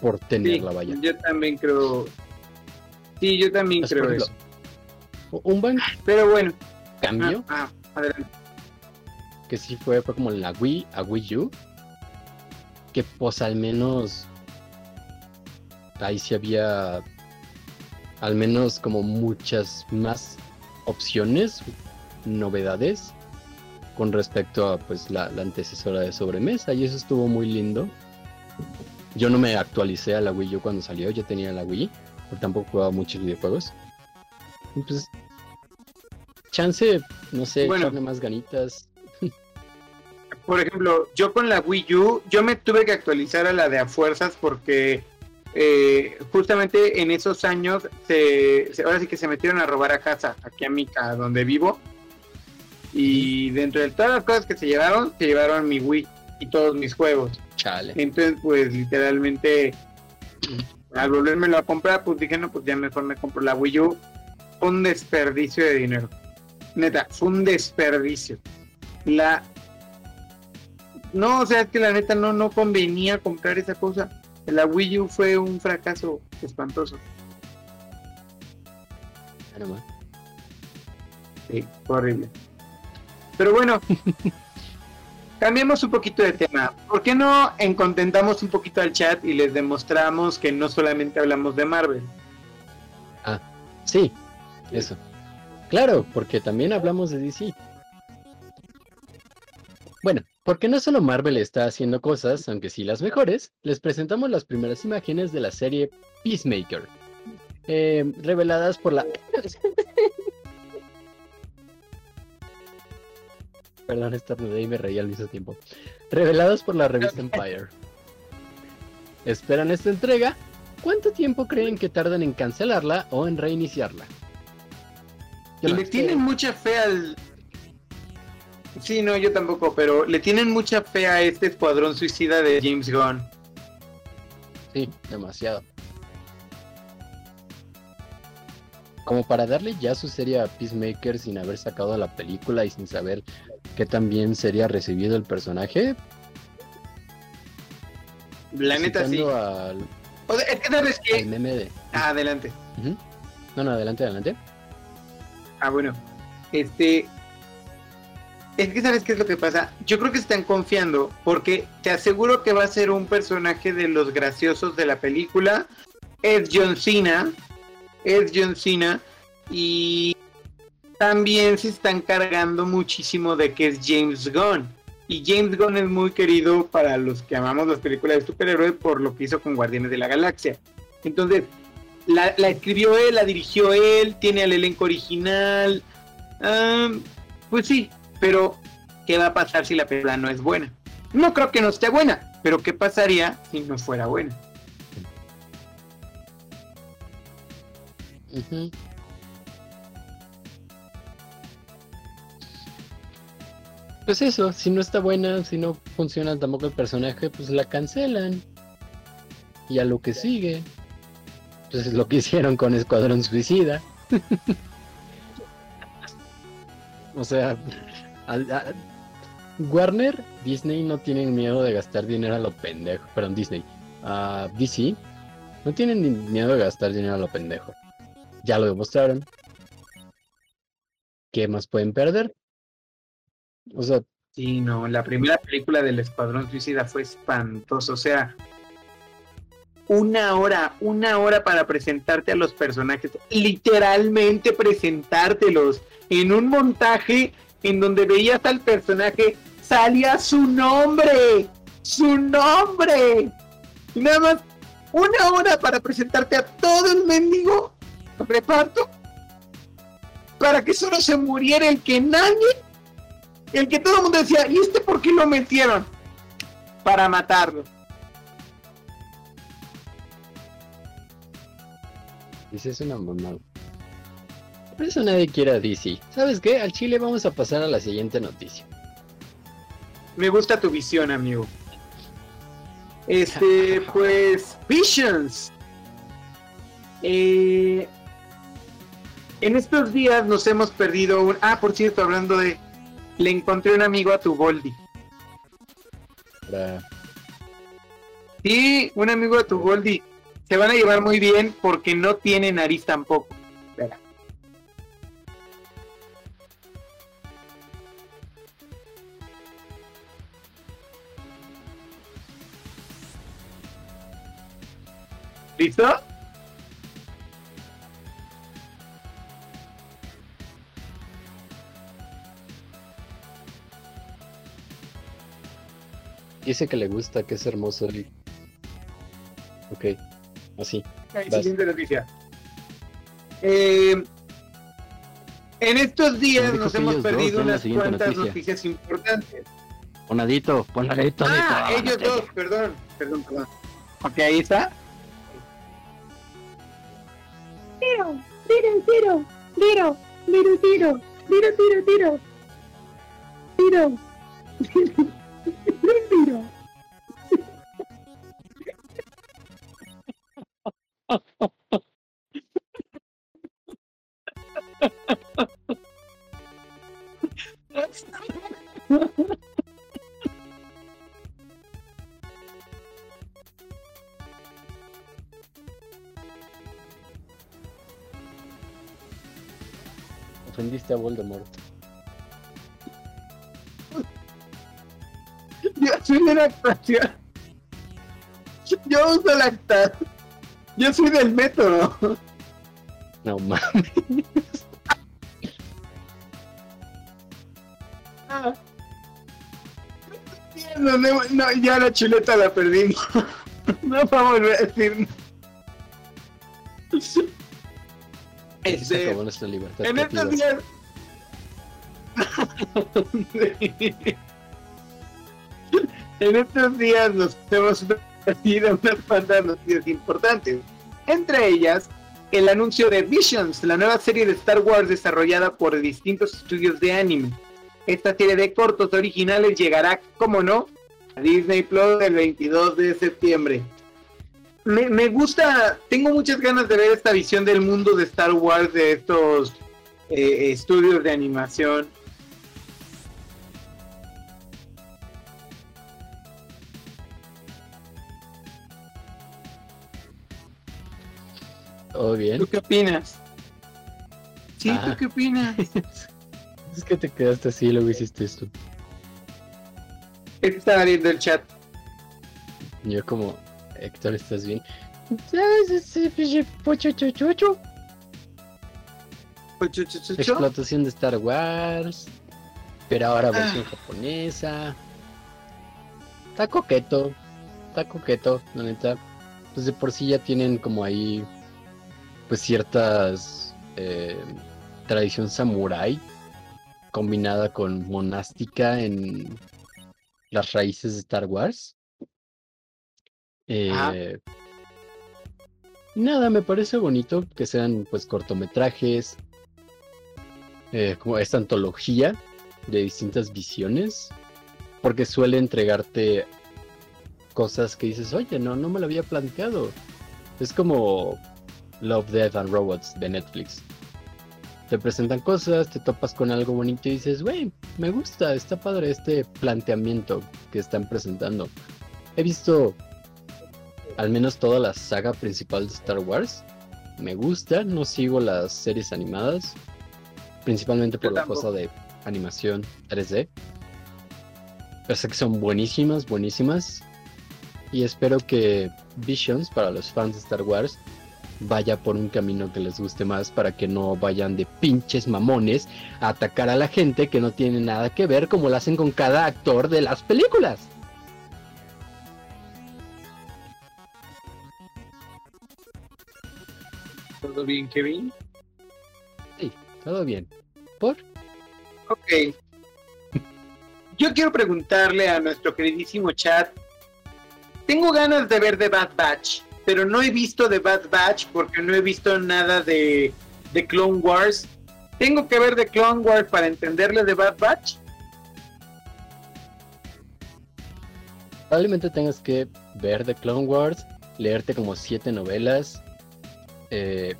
por Sí, tenerla, vaya. yo también creo. Sí, yo también Es, por creo ejemplo, eso. Un buen Pero bueno, cambio ah, ah, adelante. que sí fue, fue como la Wii a Wii U. Que pues al menos ahí sí había al menos como muchas más opciones, novedades con respecto a pues la, la antecesora de sobremesa y eso estuvo muy lindo. Yo no me actualicé a la Wii U cuando salió, yo tenía la Wii, porque tampoco jugaba muchos videojuegos. Y pues chance, no sé, Bueno. echarle más ganitas. Por ejemplo, yo con la Wii U, yo me tuve que actualizar a la de a fuerzas porque eh, justamente en esos años, se, se- ahora sí que se metieron a robar a casa, aquí a mi a donde vivo. Y dentro de todas las cosas que se llevaron, se llevaron mi Wii y todos mis juegos. Chale. Entonces, pues literalmente, al volvérmelo a comprar, pues dije, no, pues ya mejor me compro la Wii U. Un desperdicio de dinero. Neta, fue un desperdicio. La. No, o sea, es que la neta no, no convenía comprar esa cosa. La Wii U fue un fracaso espantoso. Sí, horrible. Pero bueno, cambiemos un poquito de tema. ¿Por qué no encontentamos un poquito al chat y les demostramos que no solamente hablamos de Marvel? Sí, eso. Claro, porque también hablamos de DC. Bueno, porque no solo Marvel está haciendo cosas, aunque sí las mejores, les presentamos las primeras imágenes de la serie Peacemaker, eh, reveladas por la... Perdón, estornudé y me reí al mismo tiempo. Reveladas por la revista Empire. ¿Esperan esta entrega? ¿Cuánto tiempo creen que tardan en cancelarla o en reiniciarla? Yo le tienen mucha fe al... Sí, no, yo tampoco, pero le tienen mucha fe a este escuadrón suicida de James Gunn. Sí, demasiado. Como para darle ya su serie a Peacemaker sin haber sacado la película y sin saber qué tan bien sería recibido el personaje. La neta sí. al, O sea, sabes al que... meme de. Ah, adelante. No, no, adelante, adelante. Ah, bueno. Este. Es que sabes qué es lo que pasa. Yo creo que están confiando porque te aseguro que va a ser un personaje de los graciosos de la película. Es John Cena. Es John Cena. Y también se están cargando muchísimo de que es James Gunn. Y James Gunn es muy querido para los que amamos las películas de superhéroes por lo que hizo con Guardianes de la Galaxia. Entonces, la, escribió él, la dirigió él, tiene el elenco original. Am, pues sí, pero ¿qué va a pasar si la película no es buena? No creo que no esté buena, pero ¿qué pasaría si no fuera buena? Ujú. Pues eso, si no está buena, si no funciona tampoco el personaje, pues la cancelan. Y a lo que sigue. Pues es lo que hicieron con Escuadrón Suicida. o sea, Warner, Disney no tienen miedo de gastar dinero a lo pendejo. Perdón, Disney. Ah, DC no tienen miedo de gastar dinero a lo pendejo. Ya lo demostraron. ¿Qué más pueden perder? O sea, Sí, no, la primera película del Escuadrón Suicida fue espantoso. O sea, una hora, una hora para presentarte a los personajes. Literalmente presentártelos en un montaje en donde veías al personaje, salía su nombre, su nombre. Y nada más una hora para presentarte a todo el mendigo reparto para que solo se muriera el que nadie el que todo el mundo decía, ¿y este por qué lo metieron? Para matarlo. Dice, es una mamada. Por eso nadie quiere a DC. ¿Sabes qué? Al Chile vamos a pasar a la siguiente noticia. Me gusta tu visión, amigo. Este, pues, Visions. Eh, en estos días nos hemos perdido un... Ah, por cierto, hablando de le encontré un amigo a tu Goldie. Para... Sí, un amigo a tu Goldie. Se van a llevar muy bien porque no tiene nariz tampoco. ¿Listo? Dice que le gusta, que es hermoso. y- Ok, así. Ok, Vas. siguiente noticia. Eh, en estos días nos hemos dos, perdido unas cuantas noticia. noticias importantes. Ponadito, ponadito. Ah, ellos dos, perdón, perdón, perdón. Ok, ahí está. Tiro, tiro, tiro, tiro, tiro, tiro, tiro, tiro, tiro. Tiro. Tiro. Ofendiste a Voldemort. Yo soy de la actuación. Yo uso la actuación. Yo soy del método. No mames. No, no, no, ya la chuleta la perdimos. No va a volver a decir. Se Este, acabó nuestra libertad. en estos creativa. días. en estos días nos hemos perdido unas cuantas noticias importantes. Entre ellas, el anuncio de Visions, la nueva serie de Star Wars desarrollada por distintos estudios de anime. Esta serie de cortos originales llegará, como no, a Disney Plus el 22 de septiembre. Me, me gusta, tengo muchas ganas de ver esta visión del mundo de Star Wars de estos eh, estudios de animación. ¿Todo bien? ¿Tú qué opinas? Sí, Ah. ¿tú qué opinas? Es que te quedaste así y luego hiciste esto. Es que estaba viendo el chat. Yo como, Héctor, ¿estás bien? Explotación de Star Wars. Pero ahora Ah. versión japonesa. Está coqueto. Está coqueto, la neta. Pues de por sí ya tienen como ahí. Pues ciertas. eh, tradición samurái. Combinada con monástica en las raíces de Star Wars. Eh, nada, me parece bonito que sean pues cortometrajes, eh, como esta antología de distintas visiones, porque suele entregarte cosas que dices, oye, no, no me lo había planteado. Es como Love, Death and Robots de Netflix. te presentan cosas, te topas con algo bonito y dices, güey, me gusta, está padre este planteamiento que están presentando. He visto al menos toda la saga principal de Star Wars. Me gusta, no sigo las series animadas, principalmente por la cosa de animación 3D. Pero sé que son buenísimas, buenísimas. Y espero que Visions, para los fans de Star Wars, vaya por un camino que les guste más para que no vayan de pinches mamones a atacar a la gente que no tiene nada que ver como lo hacen con cada actor de las películas. ¿Todo bien, Kevin? Todo bien. ¿Por? Ok. Yo quiero preguntarle a nuestro queridísimo chat. Tengo ganas de ver The Bad Batch, pero no he visto The Bad Batch porque no he visto nada de, de Clone Wars. ¿Tengo que ver The Clone Wars para entenderle The Bad Batch? Probablemente tengas que ver The Clone Wars, leerte como siete novelas, eh,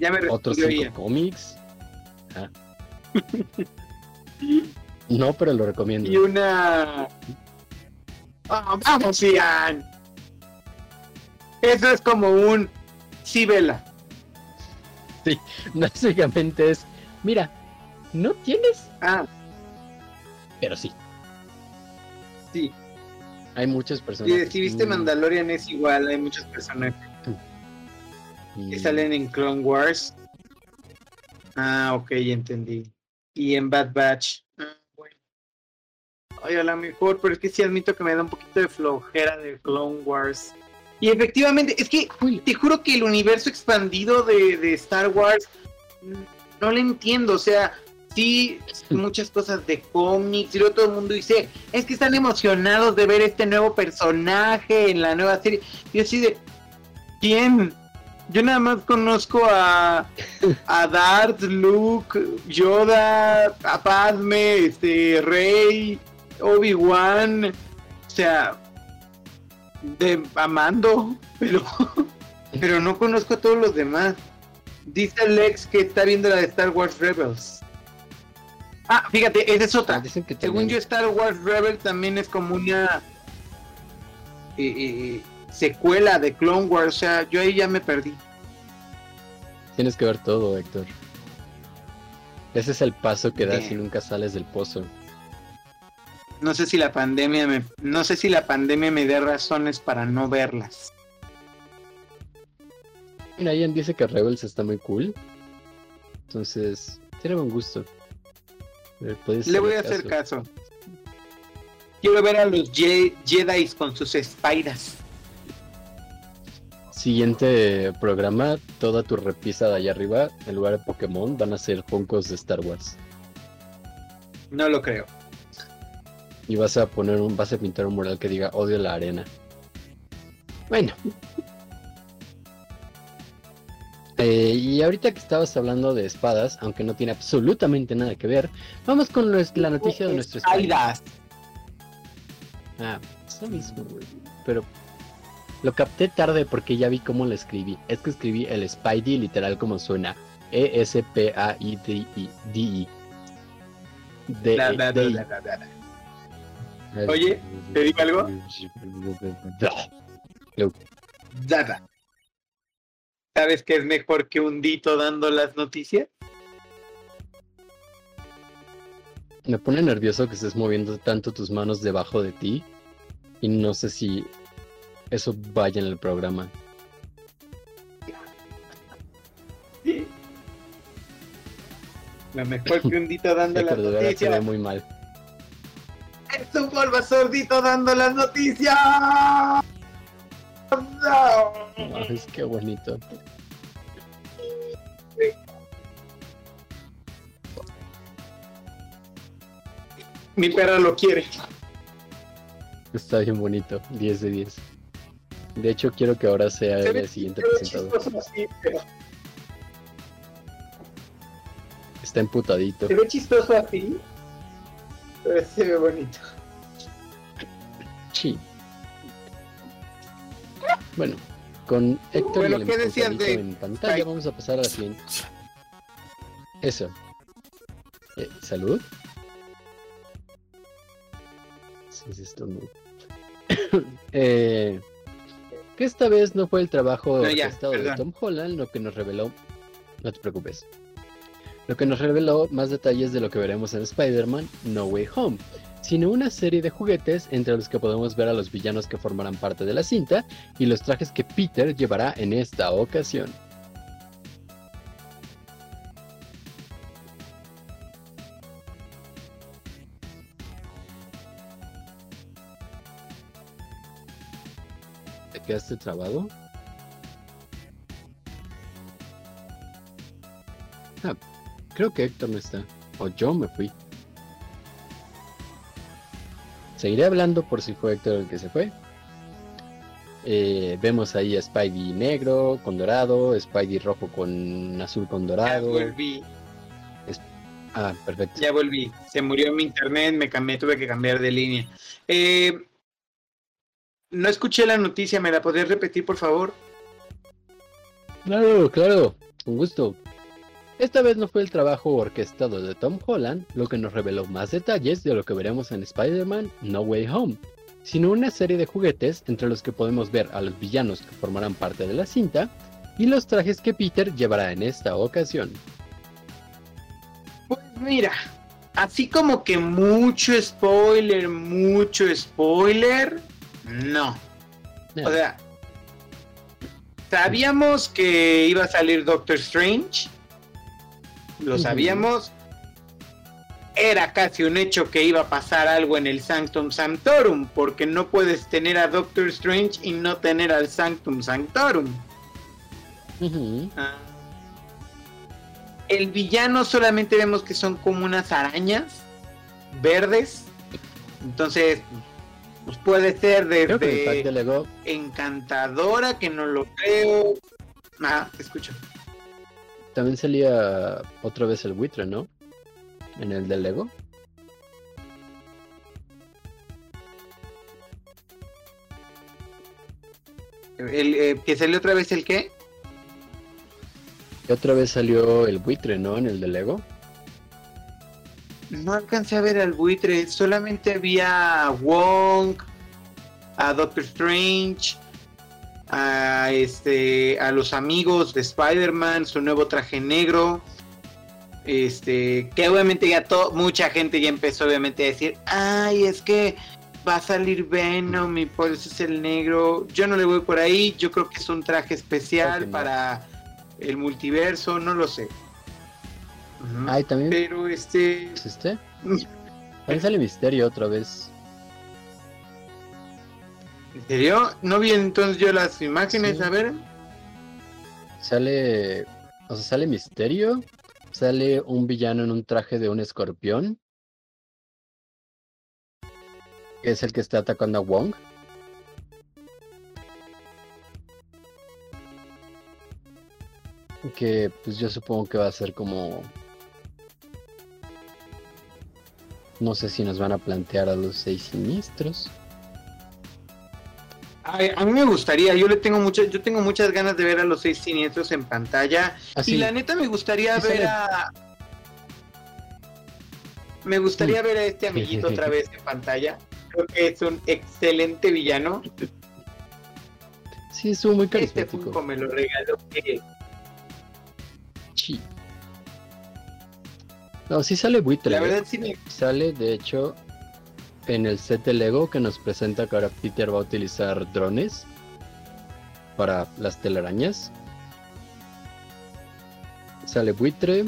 Ya me otros cinco cómics. Ah. no, pero lo recomiendo. Y una... Ah, vamos, Ian. Eso es como un... Sí, vela. Básicamente es, mira, no tienes, Ah, pero sí. sí. Hay muchas personas. Si, si viste Mandalorian es igual, hay muchos personajes que salen en Clone Wars. Ah, ok, ya entendí. Y en Bad Batch. Ah, bueno. Ay, a lo mejor, pero es que sí admito que me da un poquito de flojera de Clone Wars. Y efectivamente, es que Uy, te juro que el universo expandido de, de Star Wars mm, no lo entiendo. O sea, sí, muchas cosas de cómics y luego todo el mundo dice, es que están emocionados de ver este nuevo personaje en la nueva serie. Y yo así de, ¿quién? Yo nada más conozco a, a Darth, Luke, Yoda, a Padme, este, Rey, Obi-Wan, o sea, de Amando, pero, pero no conozco a todos los demás. Dice Lex que está viendo la de Star Wars Rebels. Ah, fíjate, esa es otra. dicen que Según yo, Star Wars Rebels también es como una eh, eh, secuela de Clone Wars. O sea, yo ahí ya me perdí. Tienes que ver todo, Héctor. Ese es el paso que das si nunca sales del pozo. No sé si la pandemia me, no sé si la pandemia me dé razones para no verlas. Mira, Ian dice que Rebels está muy cool. Entonces, tiene buen gusto. Eh, Le voy a hacer caso. Quiero ver a los Je- Jedi con sus espairas. Siguiente programa, toda tu repisa de allá arriba, en lugar de Pokémon, van a ser Funkos de Star Wars. No lo creo. Y vas a poner un, vas a pintar un mural que diga odio la arena. Bueno. Eh, y ahorita que estabas hablando de espadas, aunque no tiene absolutamente nada que ver, vamos con la noticia de nuestro. Espairas. Ah, es lo mismo, güey. Pero lo capté tarde porque ya vi cómo lo escribí. Es que escribí el Spidey literal como suena. E E-S-P-A-I-D-I. Bla. Oye, ¿te digo algo? Nada. ¿Sabes qué es mejor que un dito dando las noticias? Me pone nervioso que estés moviendo tanto tus manos debajo de ti. Y no sé si eso vaya en el programa. Lo mejor que un dito dando de verdad se muy mal. ¡Es un Bulbasaur dando las noticias! ¡No! Ah, es que bonito. Mi perra lo quiere. Está bien bonito. 10 de 10. De hecho, quiero que ahora sea Se el siguiente se ve presentador. chistoso así, pero Está emputadito. se ve chistoso así, pero se ve bonito. Sí. Bueno, con Héctor Bueno, y el ¿qué de en pantalla, vamos a pasar a la siguiente. Eso. Eh, ¿Salud? Sí, sí, esto no. eh, que esta vez no fue el trabajo No, ya, orquestado de. Tom Holland lo que nos reveló. No te preocupes. Lo que nos reveló más detalles de lo que veremos en Spider-Man No Way Home, sino una serie de juguetes entre los que podemos ver a los villanos que formarán parte de la cinta y los trajes que Peter llevará en esta ocasión. Quedaste trabado? Ah, creo que Héctor no está. O yo me fui. Seguiré hablando por si fue Héctor el que se fue. Eh, vemos ahí a Spidey negro con dorado, Spidey rojo con azul con Ya dorado. volví, Ah, perfecto. ya volví. Se murió mi internet, me cambié, tuve que cambiar de línea. Eh, no escuché la noticia, ¿me la podrías repetir, por favor? Claro, claro, con gusto. Esta vez no fue el trabajo orquestado de Tom Holland lo que nos reveló más detalles de lo que veremos en Spider-Man No Way Home, sino una serie de juguetes entre los que podemos ver a los villanos que formarán parte de la cinta y los trajes que Peter llevará en esta ocasión. Pues mira, así como que mucho spoiler, mucho spoiler, no. O sea, sabíamos que iba a salir Doctor Strange, lo sabíamos. Era casi un hecho que iba a pasar algo en el Sanctum Sanctorum, porque no puedes tener a Doctor Strange y no tener al Sanctum Sanctorum. Ah. El villano solamente vemos que son como unas arañas verdes. Entonces, pues puede ser que desde Lego encantadora, que no lo creo. Ah, te escucho. también salía otra vez el buitre, ¿no? En el de Lego. El, eh, ¿Que salió otra vez el qué? Y otra vez salió el buitre, ¿no? En el de Lego. No alcancé a ver al buitre, solamente vi a Wong, a Doctor Strange, a este, a los amigos de Spider-Man, su nuevo traje negro. Este, que obviamente ya to- mucha gente ya empezó obviamente a decir, ay, es que va a salir Venom y por eso es el negro. Yo no le voy por ahí, yo creo que es un traje especial para el multiverso, no lo sé. Ay, también Pero este, ¿Es este? También sale Misterio otra vez. ¿En serio? No vi entonces yo las imágenes, Sí. a ver. Sale. O sea, sale Misterio. Sale un villano en un traje de un escorpión. Que es el que está atacando a Wong. Que pues yo supongo que va a ser como. No sé si nos van a plantear a los seis siniestros. A mí me gustaría, yo le tengo muchas, yo tengo muchas ganas de ver a los seis siniestros en pantalla. Así. Y la neta me gustaría Sí ver sale. a. Me gustaría ver a este amiguito otra vez en pantalla. Creo que es un excelente villano. Sí, estuvo muy Este carismático. Funko me lo regaló. Sí. No, sí sale buitre. La ¿eh? verdad sí me Sale, de hecho, en el set de Lego que nos presenta que ahora Peter va a utilizar drones para las telarañas. Sale buitre.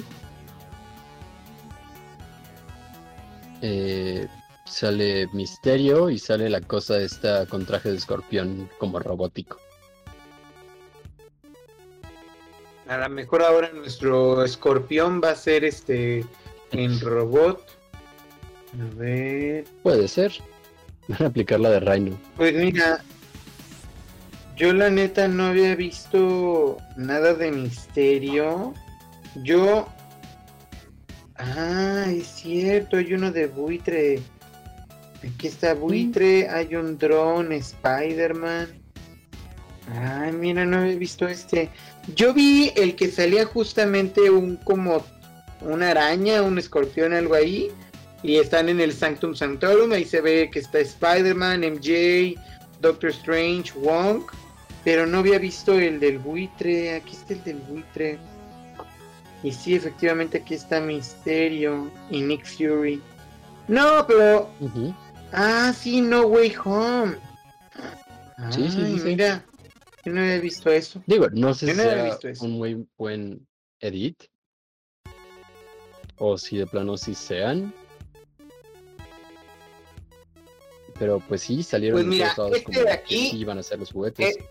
Eh, sale misterio y sale la cosa esta con traje de escorpión como robótico. A lo mejor ahora nuestro escorpión va a ser este en robot. A ver. Puede ser. Van a aplicar la de Rhino. Pues mira, yo la neta no había visto nada de misterio. Yo... Ah, es cierto, hay uno de buitre. Aquí está buitre, hay un drone, Spider-Man. Ay, mira, no había visto este. Yo vi el que salía justamente un como una araña, un escorpión, algo ahí. Y están en el Sanctum Sanctorum. Ahí se ve que está Spider-Man, MJ, Doctor Strange, Wong. Pero no había visto el del buitre. Aquí está el del buitre. Y sí, efectivamente aquí está Misterio y Nick Fury. No, pero... Ah, sí, No Way Home. Sí, Ay, sí, sí. Mira, yo no había visto eso. Digo, no sé Yo si no había sea visto eso. un muy buen edit. O si de plano sí sean. Pero pues sí, salieron Pues mira, todos este como de que aquí, sí iban a ser los juguetes. Eh,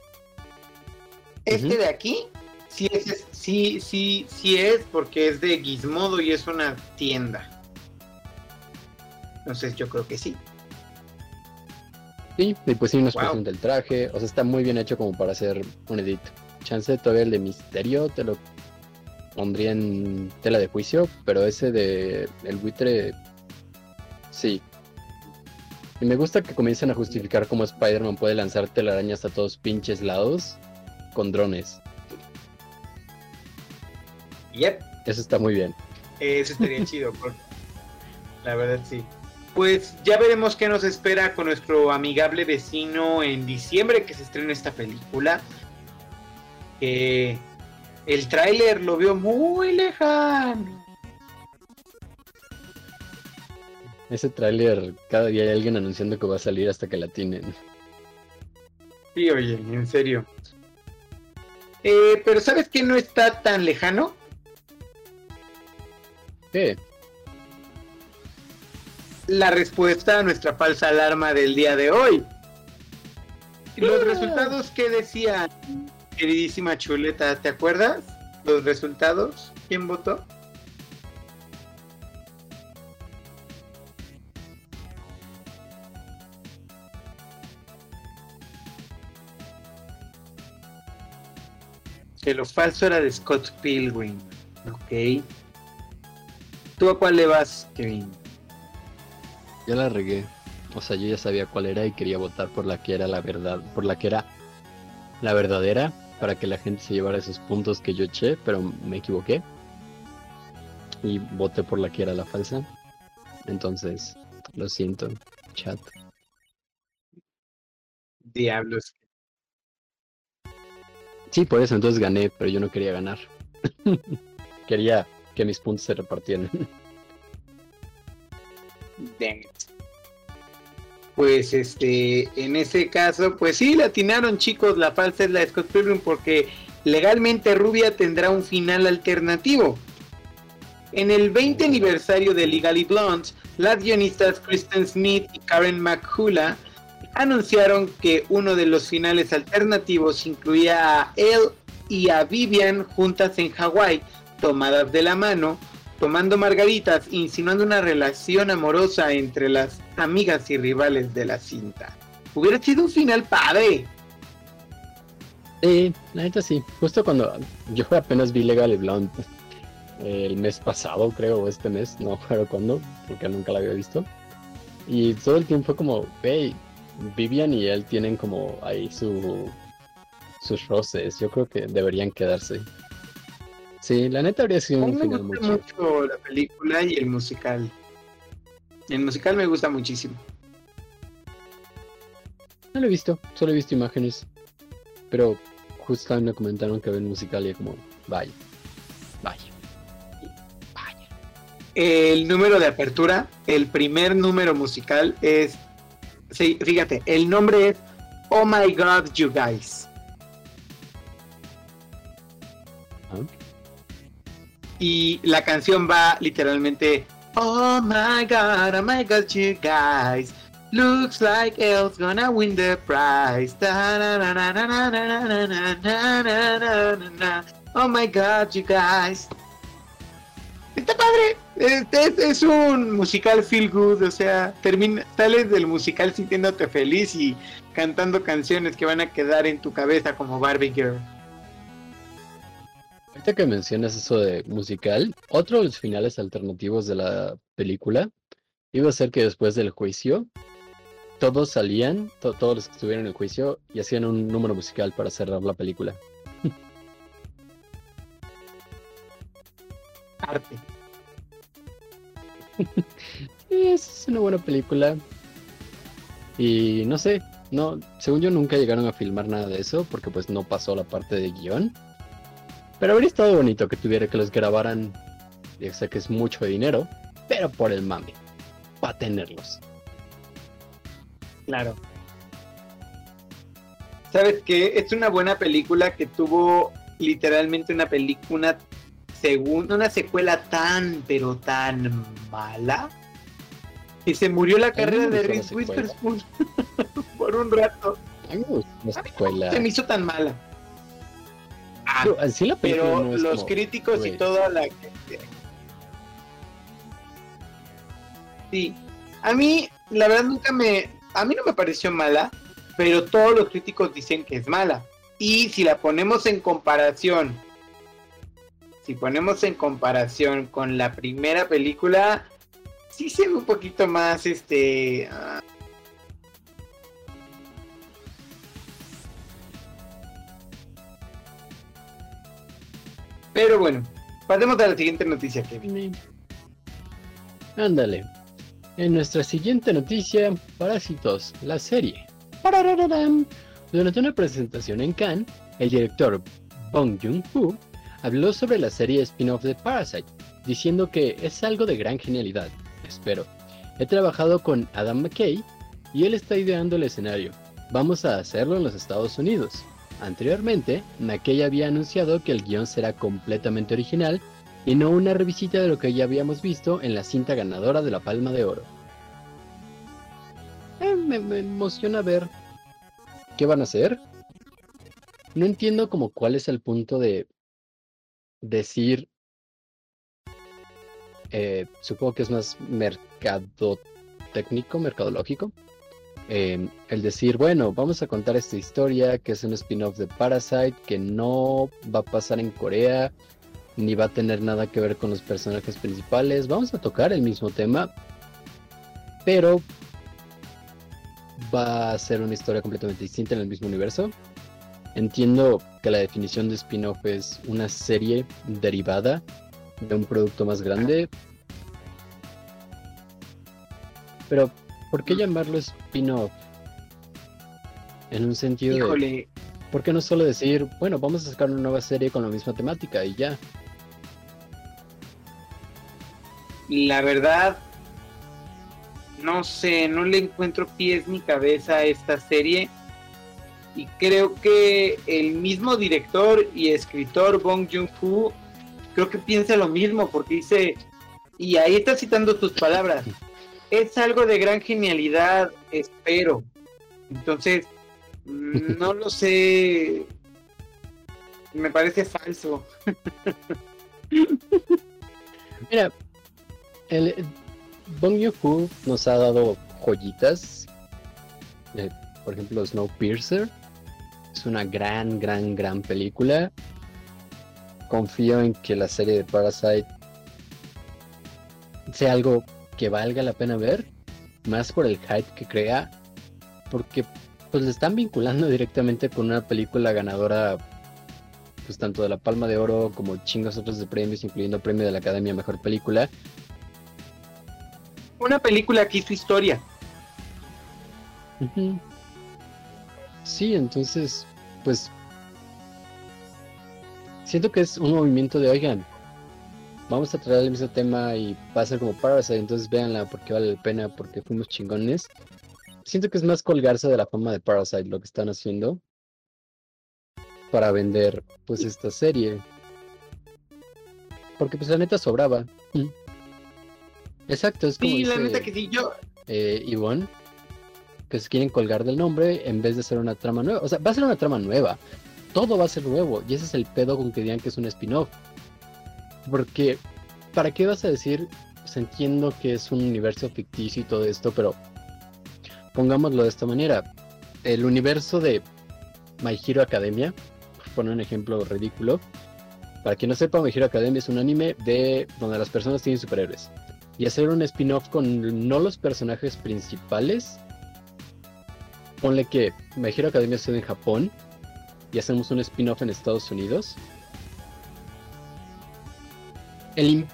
Este de aquí, sí es, sí, sí, sí es porque es de Gizmodo y es una tienda. Entonces yo creo que sí. Sí, y pues sí nos Wow. presenta el traje. O sea, está muy bien hecho como para hacer un edit. Chance todavía el de misterio te lo pondría en tela de juicio, pero ese de el buitre sí. Y me gusta que comiencen a justificar cómo Spider-Man puede lanzar telarañas a todos pinches lados con drones. Yep, Eso está muy bien. eso estaría chido. por- La verdad sí. Pues ya veremos qué nos espera con nuestro amigable vecino en diciembre que se estrena esta película. Que el tráiler lo veo muy lejano. Ese tráiler, cada día hay alguien anunciando que va a salir hasta que la tienen. Sí, oye, en serio. Eh, pero ¿sabes qué no está tan lejano? ¿Qué? La respuesta a nuestra falsa alarma del día de hoy. Los Ah. resultados que decían, queridísima chuleta, ¿te acuerdas? Los resultados, ¿quién votó? Que lo falso era de Scott Pilgrim. Ok. ¿Tú a cuál le vas, Kevin? Ya la regué. O sea, yo ya sabía cuál era y quería votar por la que era la verdad, por la que era la verdadera, para que la gente se llevara esos puntos que yo eché, pero me equivoqué. Y voté por la que era la falsa. Entonces, lo siento, chat. Diablos. Sí, por eso entonces gané, pero yo no quería ganar. quería que mis puntos se repartieran. Damn it. Pues este, en ese caso, pues sí, le atinaron chicos, la falsa es la Scott Pilgrim porque legalmente Rubia tendrá un final alternativo. En el 20 aniversario de Legally Blonde, las guionistas Kristen Smith y Karen McCullough anunciaron que uno de los finales alternativos incluía a él y a Vivian juntas en Hawái, tomadas de la mano, tomando margaritas, insinuando una relación amorosa entre las amigas y rivales de la cinta. Hubiera sido un final padre. Sí, la neta sí. Justo cuando yo apenas vi Legal Blonde el mes pasado, creo, o este mes, no recuerdo cuándo, porque nunca la había visto. Y todo el tiempo como, hey, Vivian y él tienen como ahí su sus roces. Yo creo que deberían quedarse. Sí, la neta habría A sido mí un me final gusta mucho la película y el musical. El musical me gusta muchísimo. No lo he visto, solo he visto imágenes. Pero justo también me comentaron que ven musical y como, vaya, vaya, vaya. El número de apertura, el primer número musical es. Sí, fíjate, el nombre es Oh My God, You Guys. y la canción va literalmente Oh my god, oh my god, you guys. Looks like Elf's gonna win the prize. Oh my god, you guys. Está padre. Este es, un musical feel good, o sea, termina, sales del musical sintiéndote feliz y cantando canciones que van a quedar en tu cabeza como Barbie Girl. Ahorita que mencionas eso de musical, otro de los finales alternativos de la película iba a ser que después del juicio todos salían, to- todos los que estuvieron en el juicio, y hacían un número musical para cerrar la película. Arte. Es una buena película. Y no sé, no, según yo nunca llegaron a filmar nada de eso porque pues no pasó la parte de guion. Pero habría estado bonito que tuviera que los grabaran. Ya sé que es mucho dinero, pero por el mame. Para tenerlos. Claro. ¿Sabes qué? Es una buena película que tuvo literalmente una película, según una secuela tan, pero tan mala. Y se murió la carrera de Reese. Witherspoon por un rato. A mí mí secuela. Se me hizo tan mala. Ah, Pero, en sí la película pero no es los como- críticos y toda la gente. Sí, a mí la verdad nunca me, a mí no me pareció mala, pero todos los críticos dicen que es mala. Y si la ponemos en comparación, si ponemos en comparación con la primera película, sí se ve un poquito más, este, ah, pero bueno, pasemos a la siguiente noticia, Kevin. Ándale. En nuestra siguiente noticia, Parásitos, la serie. Durante una presentación en Cannes, el director Bong Joon-ho habló sobre la serie spin-off de Parasite, diciendo que es algo de gran genialidad, espero. He trabajado con Adam McKay y él está ideando el escenario. Vamos a hacerlo en los Estados Unidos. Anteriormente, McKay había anunciado que el guion será completamente original y no una revisita de lo que ya habíamos visto en la cinta ganadora de la Palma de Oro. Eh, me, me emociona ver qué van a hacer. No entiendo como cuál es el punto de decir, eh, supongo que es más mercadotécnico, mercadológico. Eh, el decir, bueno, vamos a contar esta historia que es un spin-off de Parasite que no va a pasar en Corea, ni va a tener nada que ver con los personajes principales. Vamos a tocar el mismo tema, pero va a ser una historia completamente distinta en el mismo universo. Entiendo que la definición de spin-off es una serie derivada de un producto más grande. Pero, ¿por qué llamarlo spin-off? En un sentido de... Híjole, ¿Por qué no solo decir, bueno, vamos a sacar una nueva serie con la misma temática y ya? la verdad, no sé, no le encuentro pies ni cabeza a esta serie. Y creo que el mismo director y escritor Bong Joon-ho creo que piensa lo mismo porque dice, y ahí está citando tus palabras, es algo de gran genialidad, espero. Entonces, no lo sé, me parece falso. Mira, el el Bong Joon-ho nos ha dado joyitas. Eh, por ejemplo, Snowpiercer. Es una gran, gran, gran película. Confío en que la serie de Parasite sea algo que valga la pena ver. Más por el hype que crea. Porque pues le están vinculando directamente con una película ganadora pues tanto de la Palma de Oro como chingos otros de premios, incluyendo premio de la Academia Mejor Película. Una película que hizo historia. Sí, entonces, pues siento que es un movimiento de, oigan, vamos a traer el mismo tema y va a ser como Parasite, entonces véanla porque vale la pena, porque fuimos chingones. Siento que es más colgarse de la fama de Parasite lo que están haciendo para vender pues esta serie. Porque pues la neta sobraba. Mm. Exacto, es como Sí, la neta que sí, yo, eh, Ivonne, que se quieren colgar del nombre en vez de hacer una trama nueva. O sea, va a ser una trama nueva. Todo va a ser nuevo. Y ese es el pedo con que digan que es un spin-off. Porque, ¿para qué vas a decir? Pues entiendo que es un universo ficticio y todo esto, pero pongámoslo de esta manera. El universo de My Hero Academia, poner un ejemplo ridículo. Para quien no sepa, My Hero Academia es un anime de donde las personas tienen superhéroes y hacer un spin-off con no los personajes principales. Ponle que My Hero Academia sea en Japón y hacemos un spin-off en Estados Unidos.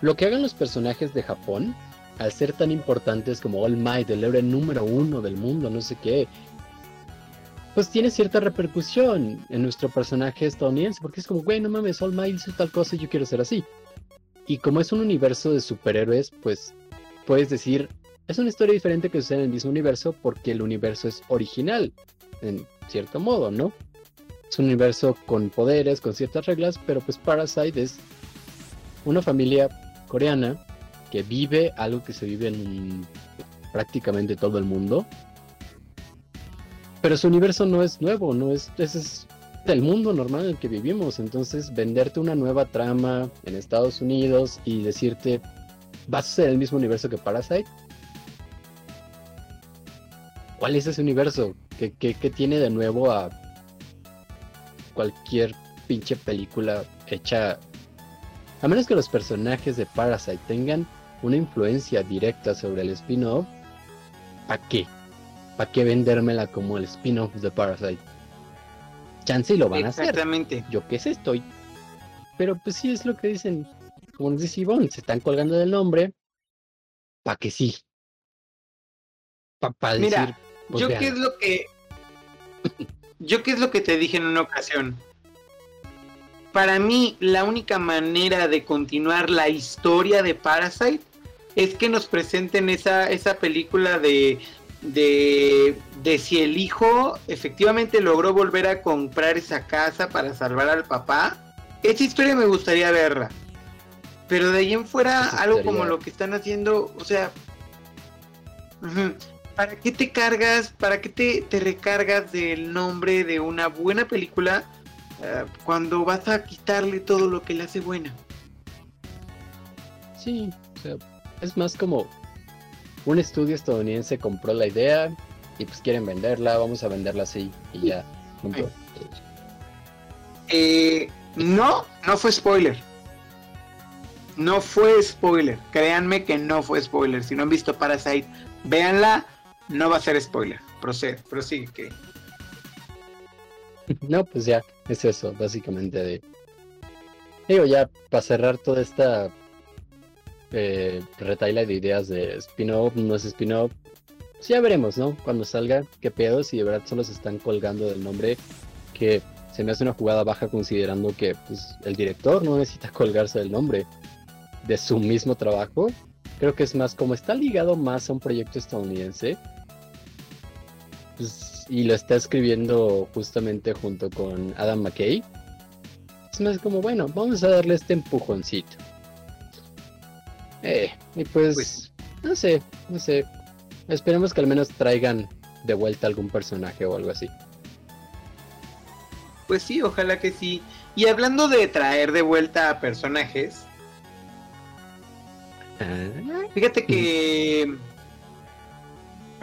Lo que hagan los personajes de Japón al ser tan importantes como All Might, el héroe número uno del mundo, no sé qué, pues tiene cierta repercusión en nuestro personaje estadounidense, porque es como, güey, no mames, All Might hizo tal cosa y yo quiero ser así. Y como es un universo de superhéroes, pues puedes decir, es una historia diferente que sucede en el mismo universo porque el universo es original, en cierto modo, ¿no? Es un universo con poderes, con ciertas reglas, pero pues Parasite es una familia coreana que vive algo que se vive en prácticamente todo el mundo. Pero su universo no es nuevo, no es, ese es el mundo normal en el que vivimos. Entonces, venderte una nueva trama en Estados Unidos y decirte, vas a ser el mismo universo que Parasite. ¿Cuál es ese universo? ¿Qué, qué, qué tiene de nuevo a cualquier pinche película hecha a menos que los personajes de Parasite tengan una influencia directa sobre el spin-off, ¿para qué? ¿Para qué vendérmela como el spin-off de Parasite? Chance y lo van a hacer. Exactamente. Yo qué sé, estoy. Pero pues sí es lo que dicen. Como nos dice Ivonne, se están colgando del nombre. ¿Para que sí? Para Mira, decir. pues, Yo vean. qué es lo que. Yo qué es lo que te dije en una ocasión. Para mí, la única manera de continuar la historia de Parasite es que nos presenten esa, esa película de, de, de si el hijo efectivamente logró volver a comprar esa casa para salvar al papá. Esa historia me gustaría verla. Pero de ahí en fuera, Eso algo como lo que están haciendo, o sea... ¿Para qué te cargas, para qué te, te recargas del nombre de una buena película eh, cuando vas a quitarle todo lo que le hace buena? Sí, o sea, es más como un estudio estadounidense compró la idea y pues quieren venderla, vamos a venderla así y ya. Eh, no, no fue spoiler. No fue spoiler. Créanme que no fue spoiler. Si no han visto Parasite, véanla. No va a ser spoiler. Procede, prosigue. Que... No, pues ya, es eso, básicamente de... Digo, ya, para cerrar toda esta eh, retaila de ideas de spin-off, no es spin-off, pues ya veremos, ¿no? Cuando salga, qué pedo, si de verdad solo se están colgando del nombre, que se me hace una jugada baja considerando que pues, el director no necesita colgarse del nombre de su mismo trabajo. Creo que es más como está ligado más a un proyecto estadounidense, pues, y lo está escribiendo justamente junto con Adam McKay. Es más como, bueno, vamos a darle este empujoncito. Eh, y pues, Pues- no sé, no sé. Esperemos que al menos traigan de vuelta algún personaje o algo así. Pues sí, ojalá que sí. Y hablando de traer de vuelta a personajes, Ah, fíjate que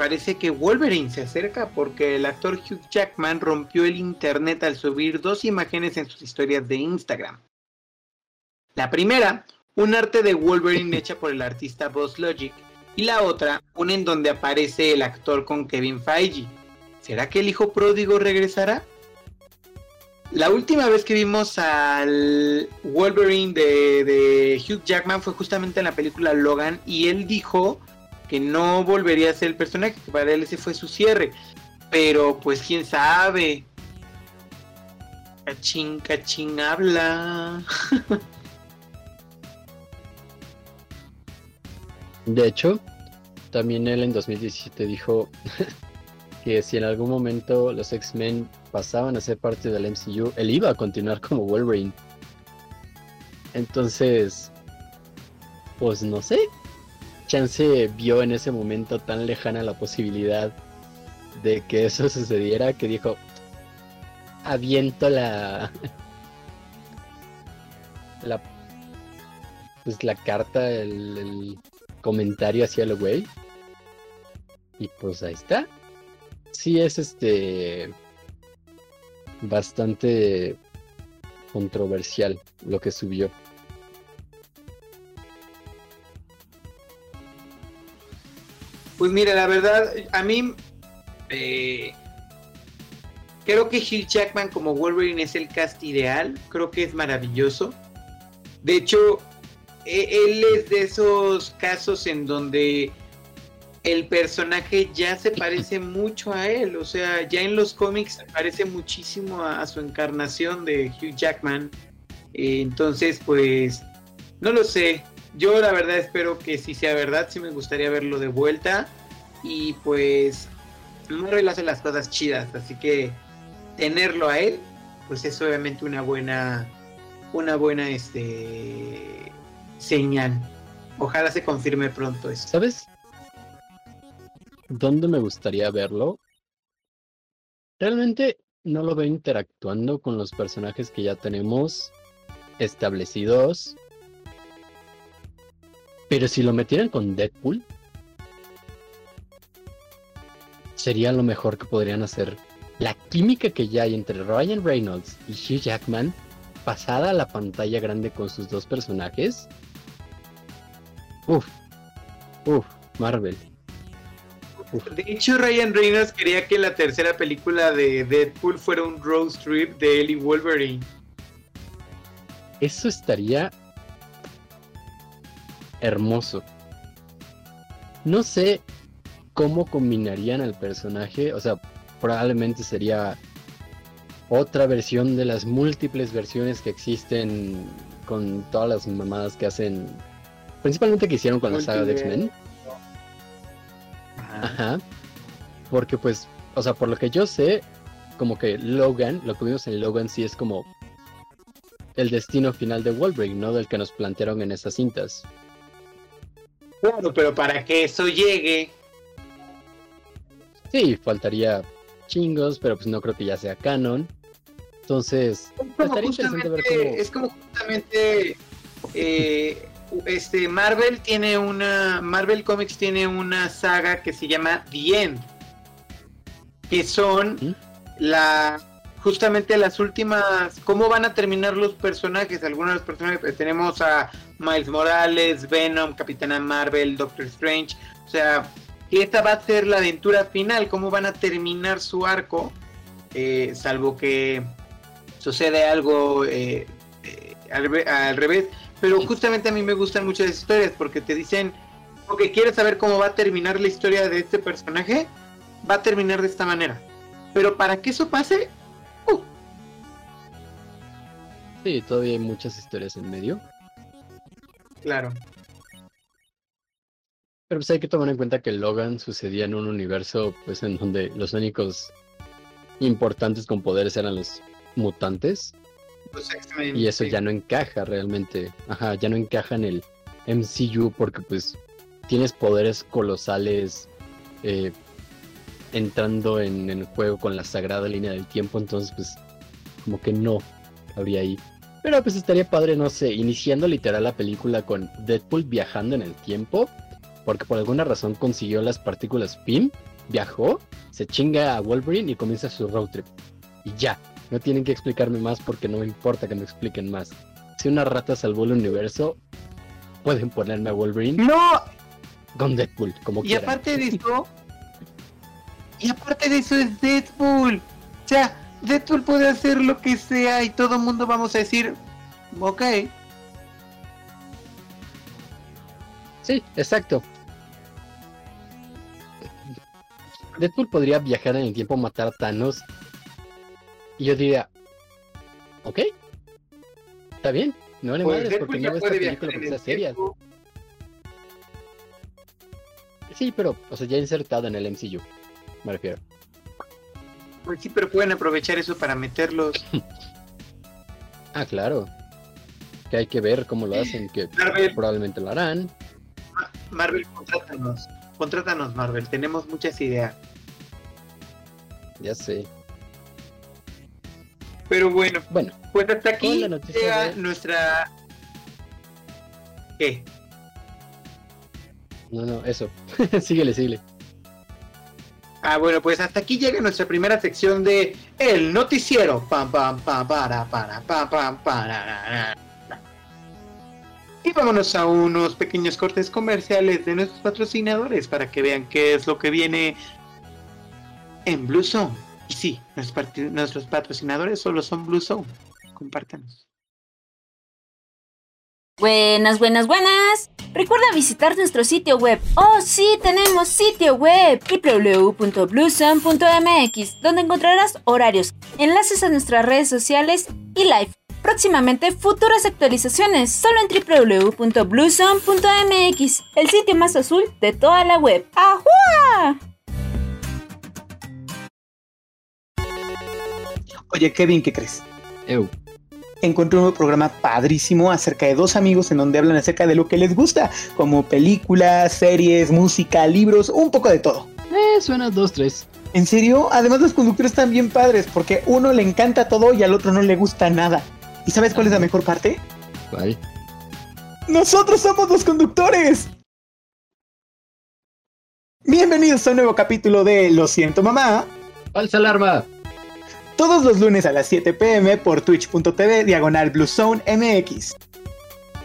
parece que Wolverine se acerca porque el actor Hugh Jackman rompió el internet al subir dos imágenes en sus historias de Instagram. La primera, un arte de Wolverine hecha por el artista Boss Logic, y la otra, una en donde aparece el actor con Kevin Feige. ¿Será que el hijo pródigo regresará? La última vez que vimos al Wolverine de, de Hugh Jackman fue justamente en la película Logan y él dijo que no volvería a ser el personaje, que para él ese fue su cierre. Pero pues quién sabe. Cachín, cachín habla. De hecho, también él en 2017 dijo que si en algún momento los X-Men pasaban a ser parte del MCU, él iba a continuar como Wolverine. Entonces, pues no sé. Chance vio en ese momento tan lejana la posibilidad de que eso sucediera que dijo, aviento la... la... pues la carta, el, el comentario hacia el güey. Y pues ahí está. Sí es este bastante controversial lo que subió. Pues mira, la verdad, a mí eh, creo que Hugh Jackman como Wolverine es el cast ideal. Creo que es maravilloso. De hecho, e- él es de esos casos en donde el personaje ya se parece mucho a él, o sea, ya en los cómics se parece muchísimo a, a su encarnación de Hugh Jackman. Eh, entonces, pues, no lo sé. Yo la verdad espero que si sea verdad, sí me gustaría verlo de vuelta. Y pues, Marvel hace las cosas chidas, así que tenerlo a él, pues es obviamente una buena, una buena, este, señal. Ojalá se confirme pronto eso. ¿Sabes? ¿Dónde me gustaría verlo? Realmente no lo veo interactuando con los personajes que ya tenemos establecidos. Pero si lo metieran con Deadpool, sería lo mejor que podrían hacer. La química que ya hay entre Ryan Reynolds y Hugh Jackman, pasada a la pantalla grande con sus dos personajes. Uf, uf, Marvel. De hecho, Ryan Reynolds quería que la tercera película de Deadpool fuera un road trip de él y Wolverine. Eso estaría hermoso. No sé cómo combinarían al personaje, o sea, probablemente sería otra versión de las múltiples versiones que existen con todas las mamadas que hacen, principalmente que hicieron con la saga de X-Men. Ajá. Porque pues, o sea, por lo que yo sé, como que Logan, lo que vimos en Logan sí es como el destino final de Wolverine, ¿no? Del que nos plantearon en esas cintas. Claro, pero para que eso llegue, Sí, faltaría chingos, pero pues no creo que ya sea canon. Entonces, es como ver justamente, cómo... es como justamente eh, este Marvel tiene una Marvel Comics tiene una saga que se llama The End que son ¿Mm? la justamente las últimas cómo van a terminar los personajes algunos de los personajes eh, tenemos a Miles Morales Venom Capitana Marvel Doctor Strange o sea que esta va a ser la aventura final cómo van a terminar su arco eh, salvo que sucede algo eh, eh, al, re- al revés. Pero justamente a mí me gustan muchas historias porque te dicen, porque quieres saber cómo va a terminar la historia de este personaje, va a terminar de esta manera. Pero para que eso pase, uh, Sí, todavía hay muchas historias en medio. claro. Pero pues hay que tomar en cuenta que Logan sucedía en un universo pues en donde los únicos importantes con poderes eran los mutantes Los X-Men, y eso sí. ya no encaja realmente. Ajá, ya no encaja en el MCU porque pues tienes poderes colosales eh, entrando en, en juego con la sagrada línea del tiempo, entonces pues como que no habría ahí. Pero pues estaría padre, no sé, iniciando literal la película con Deadpool viajando en el tiempo, porque por alguna razón consiguió las partículas PIM, viajó, se chinga a Wolverine y comienza su road trip. Y ya, no tienen que explicarme más porque no me importa que me expliquen más. Si una rata salvó el universo, pueden ponerme a Wolverine No, con Deadpool, como y quieran. aparte de eso, y aparte de eso es Deadpool. O sea, Deadpool puede hacer lo que sea y todo el mundo vamos a decir, ok. Sí, exacto. Deadpool podría viajar en el tiempo, matar a Thanos. Y yo diría, ok, está bien, no vale Pues Deadpool porque no veo esta película porque sea seria. Sí, pero, o sea, ya insertado en el MCU, me refiero. Pues sí, pero pueden aprovechar eso para meterlos. Ah, claro. Que hay que ver cómo lo hacen, que Marvel, probablemente lo harán. Marvel, contrátanos. Contrátanos, Marvel. Tenemos muchas ideas. Ya sé. Pero bueno, Bueno, pues hasta aquí llega de- nuestra. ¿Qué? no, no, eso. síguele, síguele. Ah, bueno, pues hasta aquí llega nuestra primera sección de El Noticiero. Y vámonos a unos pequeños cortes comerciales de nuestros patrocinadores para que vean qué es lo que viene en Blue Zone. Y sí, nuestros patrocinadores solo son Blue Zone. Compártanos. Buenas, buenas, buenas. Recuerda visitar nuestro sitio web. Oh, sí, tenemos sitio web www.bluezone.mx, donde encontrarás horarios, enlaces a nuestras redes sociales y live. Próximamente futuras actualizaciones solo en www.bluezone.mx, el sitio más azul de toda la web. ¡Ajua! Oye, Kevin, ¿qué crees? Eu. Encontré un programa padrísimo acerca de dos amigos en donde hablan acerca de lo que les gusta, como películas, series, música, libros, un poco de todo. Eh, suena dos, tres. ¿En serio? Además los conductores están bien padres porque uno le encanta todo y al otro no le gusta nada. ¿Y sabes cuál es la mejor parte? ¿Cuál? ¡Nosotros somos los conductores! Bienvenidos a un nuevo capítulo de Lo siento mamá. ¡Falsa alarma! Todos los lunes a las 7 pm por twitch.tv diagonal Blue Zone MX.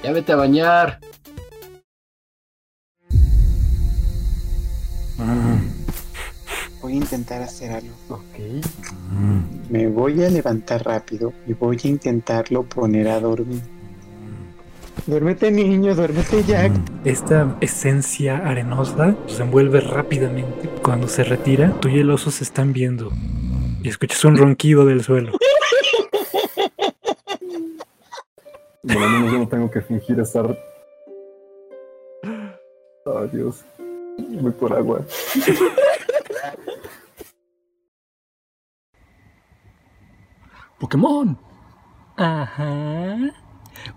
Ya vete a bañar. Voy a intentar hacer algo. Ok. Me voy a levantar rápido y voy a intentarlo poner a dormir. Duérmete niño, duérmete Jack. Esta esencia arenosa se envuelve rápidamente. Cuando se retira, tú y el oso se están viendo. Y escuchas un ronquido del suelo. Por lo menos yo no tengo que fingir estar. Oh, Dios. Voy por agua. Pokémon. Ajá.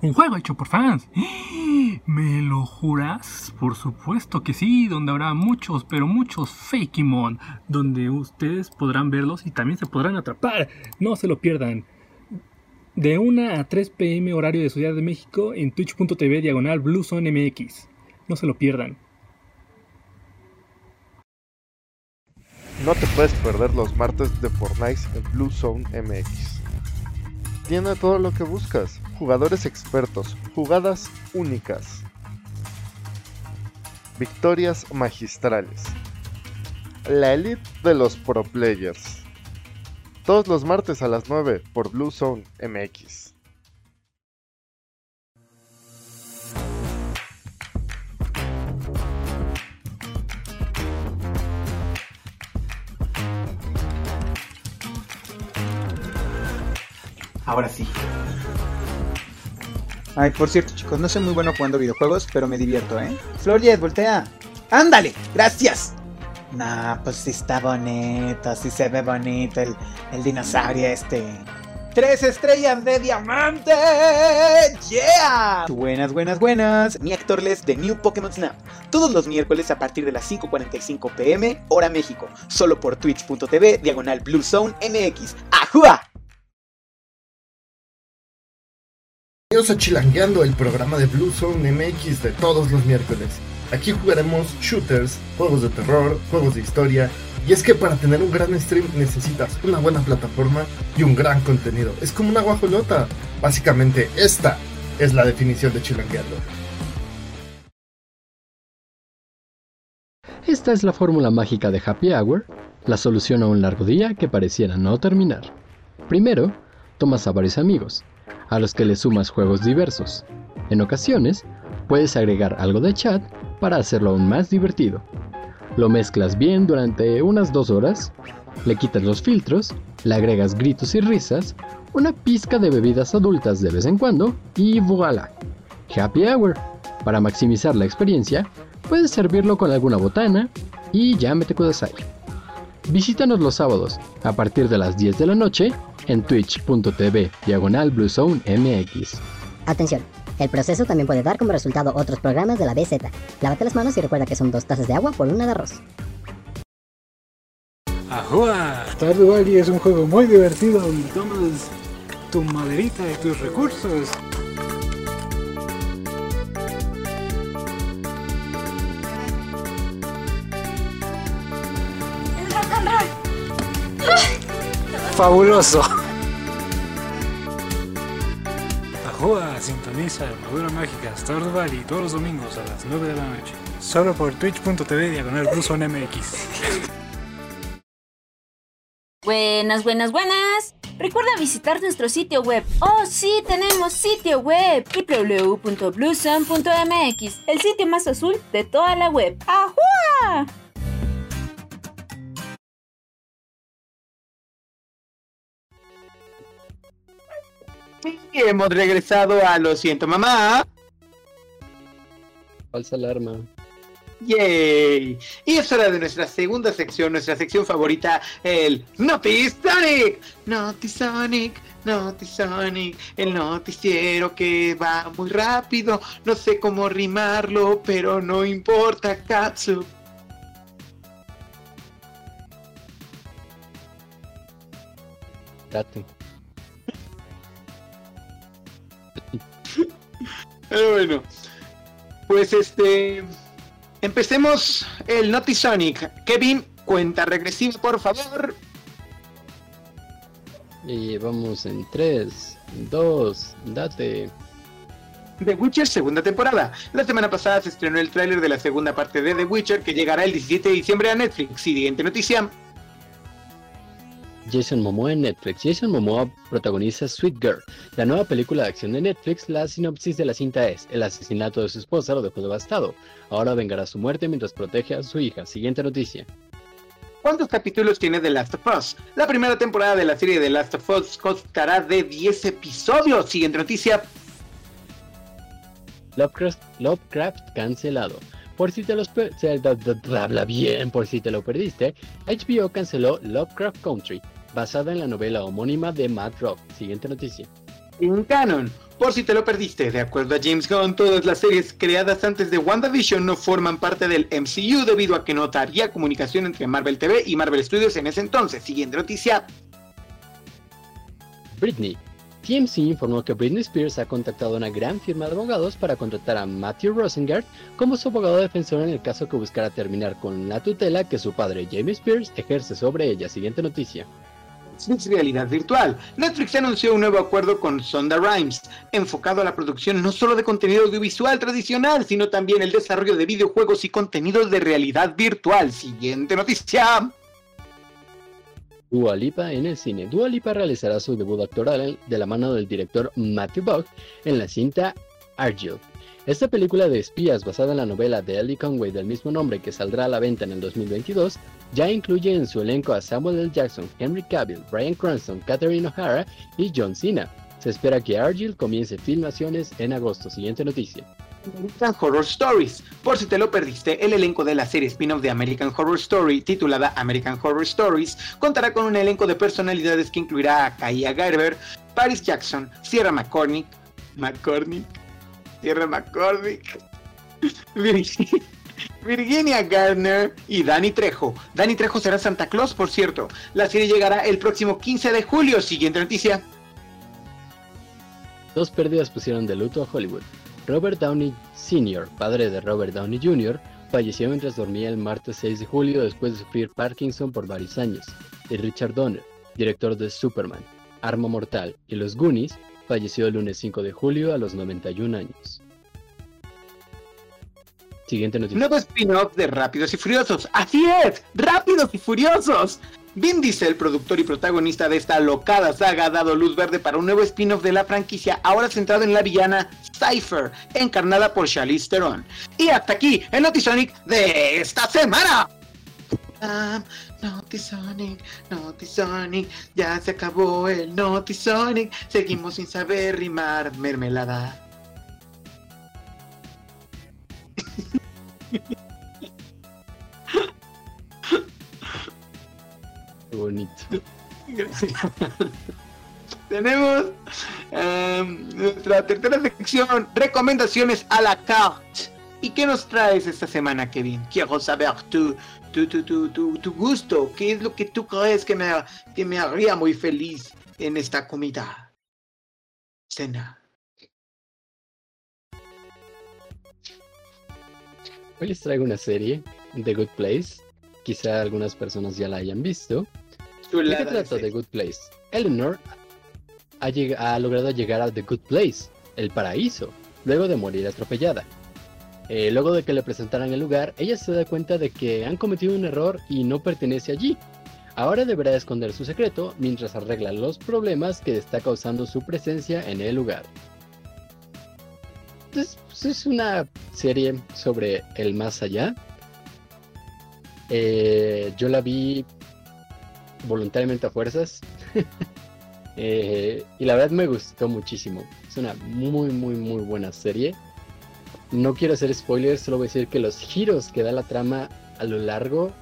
Un juego hecho por fans. ¿Me lo juras? Por supuesto que sí, donde habrá muchos, pero muchos Fakemon, donde ustedes podrán verlos y también se podrán atrapar. No se lo pierdan. De 1 a 3 pm horario de Ciudad de México en twitch.tv diagonal MX. No se lo pierdan. No te puedes perder los martes de Fortnite en Blue Zone MX. Tiene todo lo que buscas. Jugadores expertos, jugadas únicas, victorias magistrales. La elite de los pro players. Todos los martes a las 9 por Blue Zone MX. Ahora sí. Ay, por cierto, chicos, no soy muy bueno jugando videojuegos, pero me divierto, ¿eh? Floriet, voltea. ¡Ándale! ¡Gracias! Nah, pues sí está bonito, sí se ve bonito el, el dinosaurio este. ¡Tres estrellas de diamante! ¡Yeah! Buenas, buenas, buenas. Mi Héctor Les de New Pokémon Snap. Todos los miércoles a partir de las 5.45 pm, hora México. Solo por twitch.tv, diagonal Blue Zone MX. ¡Ajua! A Chilangueando, el programa de Blue Zone MX de todos los miércoles. Aquí jugaremos shooters, juegos de terror, juegos de historia. Y es que para tener un gran stream necesitas una buena plataforma y un gran contenido. Es como una guajolota. Básicamente, esta es la definición de Chilangueando. Esta es la fórmula mágica de Happy Hour, la solución a un largo día que pareciera no terminar. Primero, tomas a varios amigos, a los que le sumas juegos diversos. En ocasiones, puedes agregar algo de chat para hacerlo aún más divertido. Lo mezclas bien durante unas dos horas, le quitas los filtros, le agregas gritos y risas, una pizca de bebidas adultas de vez en cuando y voilà. Happy Hour. Para maximizar la experiencia, puedes servirlo con alguna botana y llámete kudasai. Visítanos los sábados a partir de las 10 de la noche en twitch.tv diagonal MX. Atención, el proceso también puede dar como resultado otros programas de la BZ. Lávate las manos y recuerda que son dos tazas de agua por una de arroz. ¡Ajua! Stardew Valley es un juego muy divertido donde tomas tu maderita y tus recursos. ¡Fabuloso! Ajua sintoniza Armadura Mágica Stardew Valley todos los domingos a las 9 de la noche. Solo por twitch.tv diagonal MX. Buenas Buenas, buenas, buenas. Recuerda visitar nuestro sitio web. Oh, sí, tenemos sitio web. www.bluesun.mx, el sitio más azul de toda la web. ¡Ajua! Y hemos regresado a Lo siento, mamá. Falsa alarma. ¡Yay! Y es hora de nuestra segunda sección, nuestra sección favorita, el Notisonic. Notisonic, Notisonic, el noticiero que va muy rápido. No sé cómo rimarlo, pero no importa, Katsu. Date. Pero bueno, pues este. Empecemos el Notisonic. Kevin, cuenta regresiva, por favor. Y vamos en 3, 2, date. The Witcher segunda temporada. La semana pasada se estrenó el tráiler de la segunda parte de The Witcher que llegará el 17 de diciembre a Netflix. Siguiente noticia. Jason Momoa en Netflix. Jason Momoa protagoniza Sweet Girl, la nueva película de acción de Netflix. La sinopsis de la cinta es: el asesinato de su esposa lo dejó devastado. Ahora vengará su muerte mientras protege a su hija. Siguiente noticia. ¿Cuántos capítulos tiene The Last of Us? La primera temporada de la serie The Last of Us constará de 10 episodios. Siguiente noticia. Lovecraft, Lovecraft cancelado. Por si te los habla bien, por si te lo perdiste, HBO canceló Lovecraft Country, basada en la novela homónima de Matt Rock. Siguiente noticia. En canon. Por si te lo perdiste, de acuerdo a James Gunn, todas las series creadas antes de WandaVision no forman parte del MCU debido a que no había comunicación entre Marvel TV y Marvel Studios en ese entonces. Siguiente noticia. Britney. TMC informó que Britney Spears ha contactado a una gran firma de abogados para contratar a Matthew Rosengart como su abogado defensor en el caso que buscara terminar con la tutela que su padre James Spears ejerce sobre ella. Siguiente noticia. Netflix Realidad Virtual. Netflix anunció un nuevo acuerdo con Sonda Rhimes, enfocado a la producción no solo de contenido audiovisual tradicional, sino también el desarrollo de videojuegos y contenidos de realidad virtual. Siguiente noticia. Dua Lipa en el cine. Dua Lipa realizará su debut actoral de la mano del director Matthew Buck en la cinta Argyll. Esta película de espías basada en la novela de Ellie Conway del mismo nombre que saldrá a la venta en el 2022 ya incluye en su elenco a Samuel L. Jackson, Henry Cavill, Bryan Cranston, Catherine O'Hara y John Cena. Se espera que Argyll comience filmaciones en agosto. Siguiente noticia. American Horror Stories. Por si te lo perdiste, el elenco de la serie spin-off de American Horror Story, titulada American Horror Stories, contará con un elenco de personalidades que incluirá a Kaya Gerber, Paris Jackson, Sierra McCormick, McCormick, Sierra McCormick, Virgi- Virginia Gardner y Danny Trejo. Danny Trejo será Santa Claus, por cierto. La serie llegará el próximo 15 de julio. Siguiente noticia. Dos pérdidas pusieron de luto a Hollywood. Robert Downey Sr., padre de Robert Downey Jr., falleció mientras dormía el martes 6 de julio después de sufrir Parkinson por varios años. Y Richard Donner, director de Superman, Arma Mortal y Los Goonies, falleció el lunes 5 de julio a los 91 años. Siguiente noticia. Nuevo spin-off de Rápidos y Furiosos. Así es, Rápidos y Furiosos. Vin Diesel, productor y protagonista de esta locada saga, ha dado luz verde para un nuevo spin-off de la franquicia, ahora centrado en la villana Cypher, encarnada por Charlize Theron. Y hasta aquí el Notisonic de esta semana. Ah, Notisonic, Notisonic, ya se acabó el Notisonic, seguimos sin saber rimar mermelada. Qué bonito. Tenemos em, nuestra tercera sección, recomendaciones a la carte. ¿Y qué nos traes esta semana, Kevin? Quiero saber tu, tu, tu, tu, tu, tu gusto. ¿Qué es lo que tú crees que me, que me haría muy feliz en esta comida? Cena. Hoy les traigo una serie, The Good Place. Quizá algunas personas ya la hayan visto. ¿De qué trata. The Good Place? Eleanor ha, ha logrado llegar a The Good Place, el paraíso, luego de morir atropellada. Eh, luego de que le presentaran el lugar, ella se da cuenta de que han cometido un error y no pertenece allí. Ahora deberá esconder su secreto mientras arregla los problemas que está causando su presencia en el lugar. Pues, es una serie sobre el más allá. Eh, yo la vi voluntariamente a fuerzas. Eh, y la verdad me gustó muchísimo. Es una muy, muy, muy buena serie. No quiero hacer spoilers, solo voy a decir que los giros que da la trama a lo largo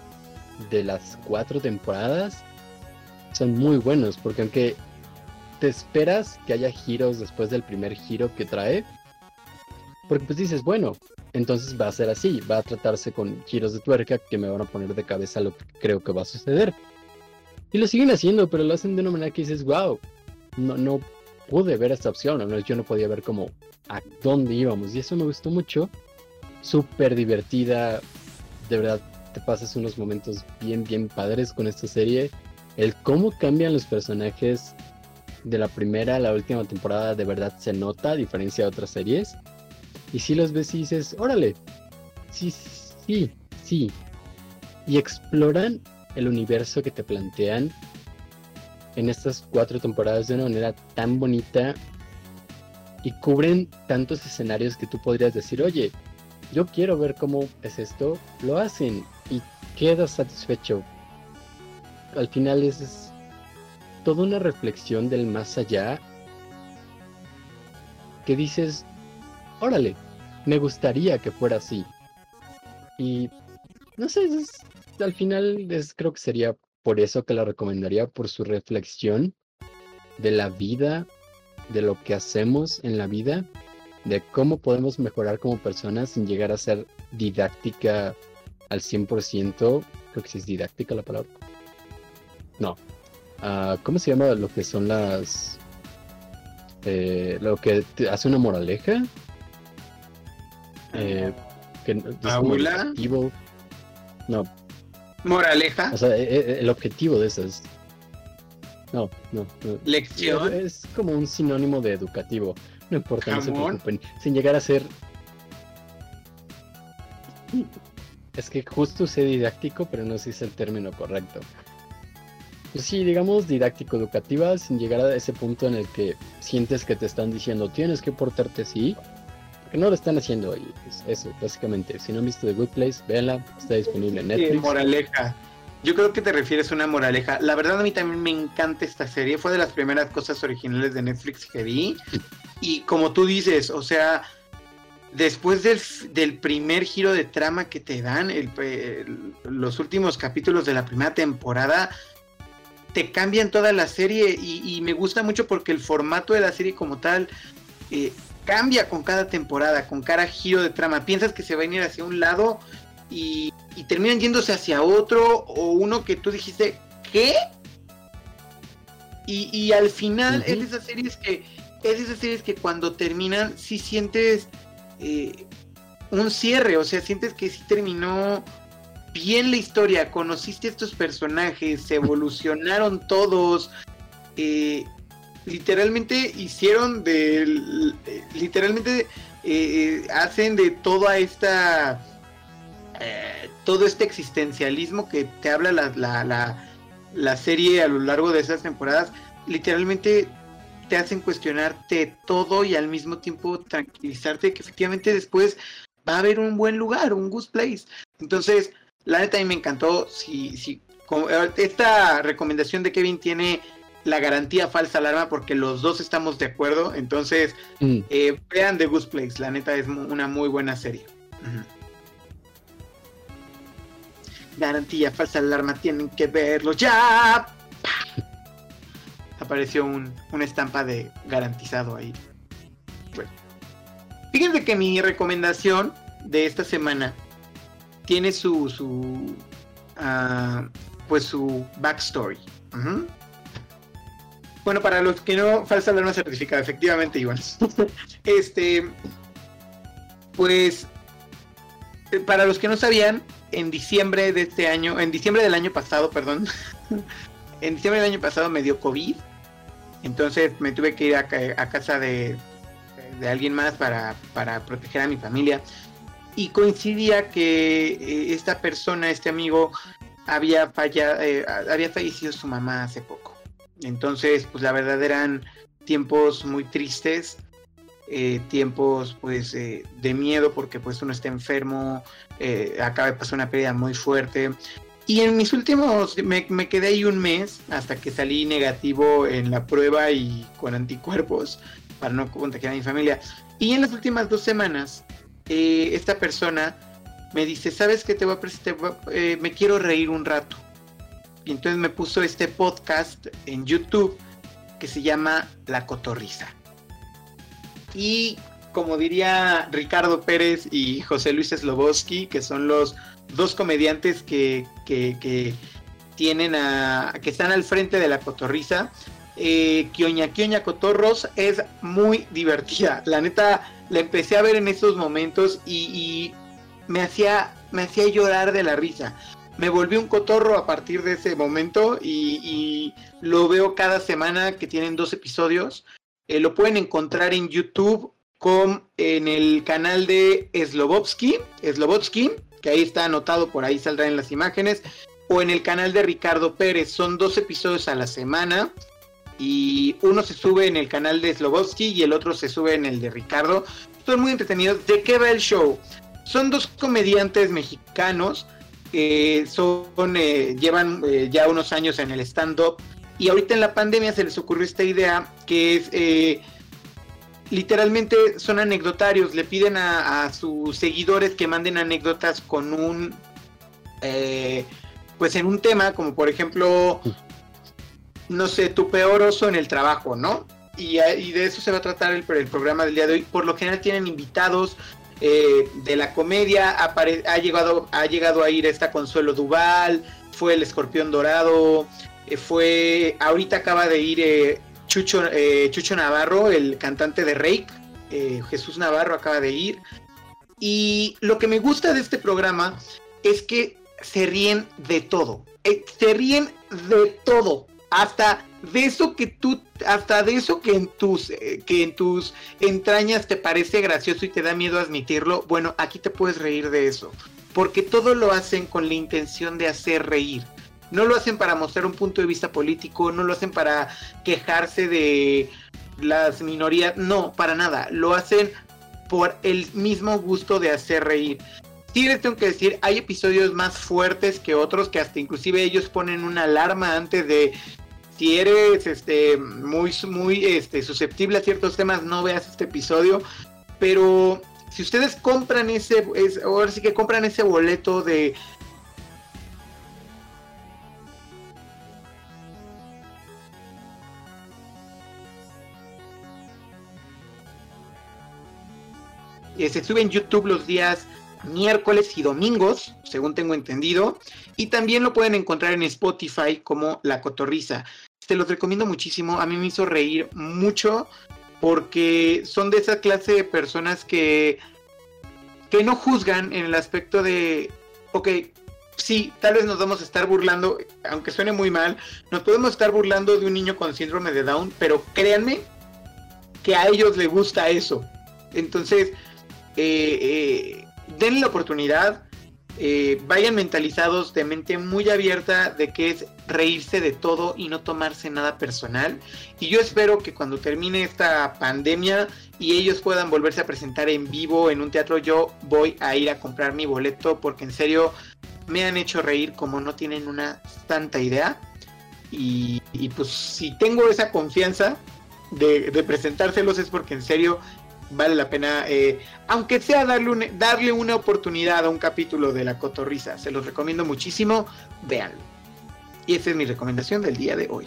de las cuatro temporadas son muy buenos, porque aunque te esperas que haya giros después del primer giro que trae, porque pues dices, bueno, entonces va a ser así, va a tratarse con giros de tuerca que me van a poner de cabeza lo que creo que va a suceder. Y lo siguen haciendo, pero lo hacen de una manera que dices, wow, no, no pude ver esta opción, al menos yo no podía ver como a dónde íbamos. Y eso me gustó mucho. Súper divertida. De verdad, te pasas unos momentos bien, bien padres con esta serie. El cómo cambian los personajes de la primera a la última temporada de verdad se nota, a diferencia de otras series. Y si los ves y dices, órale, sí, sí, sí. Y exploran el universo que te plantean en estas cuatro temporadas de una manera tan bonita y cubren tantos escenarios que tú podrías decir, oye, yo quiero ver cómo es esto, lo hacen y quedas satisfecho. Al final es, toda una reflexión del más allá que dices, órale, me gustaría que fuera así. Y no sé, es- al final es, creo que sería por eso que la recomendaría, por su reflexión de la vida, de lo que hacemos en la vida, de cómo podemos mejorar como personas sin llegar a ser didáctica al 100%. Creo que sí es didáctica la palabra. No. Ah, ¿Cómo se llama lo que son las... eh, lo que te hace una moraleja? Eh, que como ¿Fábula? educativo. No, Moraleja, o sea, e- e- el objetivo de esas. No, no, no. lección. Es, es como un sinónimo de educativo. No importa, no se preocupen. Sin llegar a ser. Es que justo usé didáctico, pero no sé si es el término correcto. Pues sí, digamos didáctico educativa, sin llegar a ese punto en el que sientes que te están diciendo tienes que portarte así. Que no lo están haciendo y pues eso, básicamente. Si no han visto The Good Place, véanla, está disponible en Sí, Netflix. moraleja. Yo creo que te refieres a una moraleja. La verdad a mí también me encanta esta serie. Fue de las primeras cosas originales de Netflix que vi. Y como tú dices, o sea, después del, del primer giro de trama que te dan, el- el- los últimos capítulos de la primera temporada, te cambian toda la serie y, y me gusta mucho porque el formato de la serie como tal eh, cambia con cada temporada, con cada giro de trama. Piensas que se va a ir hacia un lado y, y terminan yéndose hacia otro o uno que tú dijiste, ¿qué? Y, y al final es de esas series que es de esas series que cuando terminan sí sientes eh, un cierre, o sea, sientes que sí terminó bien la historia, conociste a estos personajes, se evolucionaron todos, eh, literalmente hicieron del, eh, literalmente eh, hacen de toda esta, eh, todo este existencialismo que te habla la, la, la, la serie a lo largo de esas temporadas, literalmente te hacen cuestionarte todo y al mismo tiempo tranquilizarte que efectivamente después va a haber un buen lugar, un good place. Entonces, la neta a me encantó. Si, si, esta recomendación de Kevin tiene la garantía falsa alarma porque los dos estamos de acuerdo. Entonces, Mm. eh, vean The Good Place. La neta es una muy buena serie. Garantía falsa alarma, tienen que verlo ya. Apareció un, una estampa de garantizado ahí. Bueno. Fíjense que mi recomendación de esta semana tiene su, su ah, pues su backstory. Bueno, para los que no, falsa alarma certificada, efectivamente, igual. este, pues, eh, para los que no sabían, en diciembre de este año, en diciembre del año pasado, perdón, en diciembre del año pasado me dio COVID, entonces me tuve que ir a, a casa de, de alguien más para, para proteger a mi familia. Y coincidía que eh, esta persona, este amigo, había, falla, eh, había fallecido su mamá hace poco. Entonces, pues la verdad eran tiempos muy tristes, eh, tiempos pues eh, de miedo porque pues uno está enfermo, eh, acaba de pasar una pérdida muy fuerte. Y en mis últimos, me, quedé ahí un mes hasta que salí negativo en la prueba y con anticuerpos para no contagiar a mi familia. Y en las últimas dos semanas, eh, esta persona me dice, ¿sabes qué te voy a presentar? Eh, me quiero reír un rato. Y entonces me puso este podcast en YouTube que se llama La Cotorriza. Y como diría Ricardo Pérez y José Luis Sloboski, que son los dos comediantes que, que, tienen a, que están al frente de La Cotorriza, eh, Kioña Kioña Cotorros es muy divertida. La neta, la empecé a ver en estos momentos y, y me hacía me hacía llorar de la risa. Me volví un cotorro a partir de ese momento y, lo veo cada semana que tienen dos episodios. Eh, lo pueden encontrar en YouTube con, en el canal de Slobovsky, Slobovsky, que ahí está anotado, por ahí saldrán las imágenes, o en el canal de Ricardo Pérez. Son dos episodios a la semana y uno se sube en el canal de Slobovsky y el otro se sube en el de Ricardo. Son muy entretenidos. ¿De qué va el show? Son dos comediantes mexicanos que son, eh, llevan eh, ya unos años en el stand-up y ahorita en la pandemia se les ocurrió esta idea que es eh, literalmente son anecdotarios, le piden a, sus seguidores que manden anécdotas con un eh, pues en un tema como por ejemplo no sé, tu peor oso en el trabajo, ¿no? Y, de eso se va a tratar el, programa del día de hoy. Por lo general tienen invitados eh, de la comedia, ha llegado, ha llegado a ir esta Consuelo Duval, fue el Escorpión Dorado, eh, fue, ahorita acaba de ir eh, Chucho, Chucho Navarro, el cantante de Rake, Jesús Navarro acaba de ir. Y lo que me gusta de este programa es que se ríen de todo, se ríen de todo hasta de eso que tú, hasta de eso que en tus, eh, que en tus entrañas te parece gracioso y te da miedo admitirlo, bueno, aquí te puedes reír de eso, porque todo lo hacen con la intención de hacer reír. No lo hacen para mostrar un punto de vista político, no lo hacen para quejarse de las minorías, no, para nada, lo hacen por el mismo gusto de hacer reír. Sí les tengo que decir, hay episodios más fuertes que otros que hasta inclusive ellos ponen una alarma antes de si eres este muy muy este susceptible a ciertos temas no veas este episodio, pero si ustedes compran ese es, ahora sí que compran ese boleto de se sube en YouTube los días miércoles y domingos, según tengo entendido, y también lo pueden encontrar en Spotify como La Cotorriza. Se los recomiendo muchísimo, a mí me hizo reír mucho porque son de esa clase de personas que que no juzgan en el aspecto de, ok, sí, tal vez nos vamos a estar burlando, aunque suene muy mal, nos podemos estar burlando de un niño con síndrome de Down, pero créanme que a ellos les gusta eso. Entonces, eh, eh, denle la oportunidad, eh, vayan mentalizados de mente muy abierta de que es reírse de todo y no tomarse nada personal. Y yo espero que cuando termine esta pandemia y ellos puedan volverse a presentar en vivo en un teatro, yo voy a ir a comprar mi boleto porque en serio me han hecho reír como no tienen una tanta idea. Y, y pues si tengo esa confianza de, de presentárselos es porque en serio vale la pena, eh, aunque sea darle, un, darle una oportunidad a un capítulo de La Cotorriza. Se los recomiendo muchísimo, véanlo. Y esa es mi recomendación del día de hoy.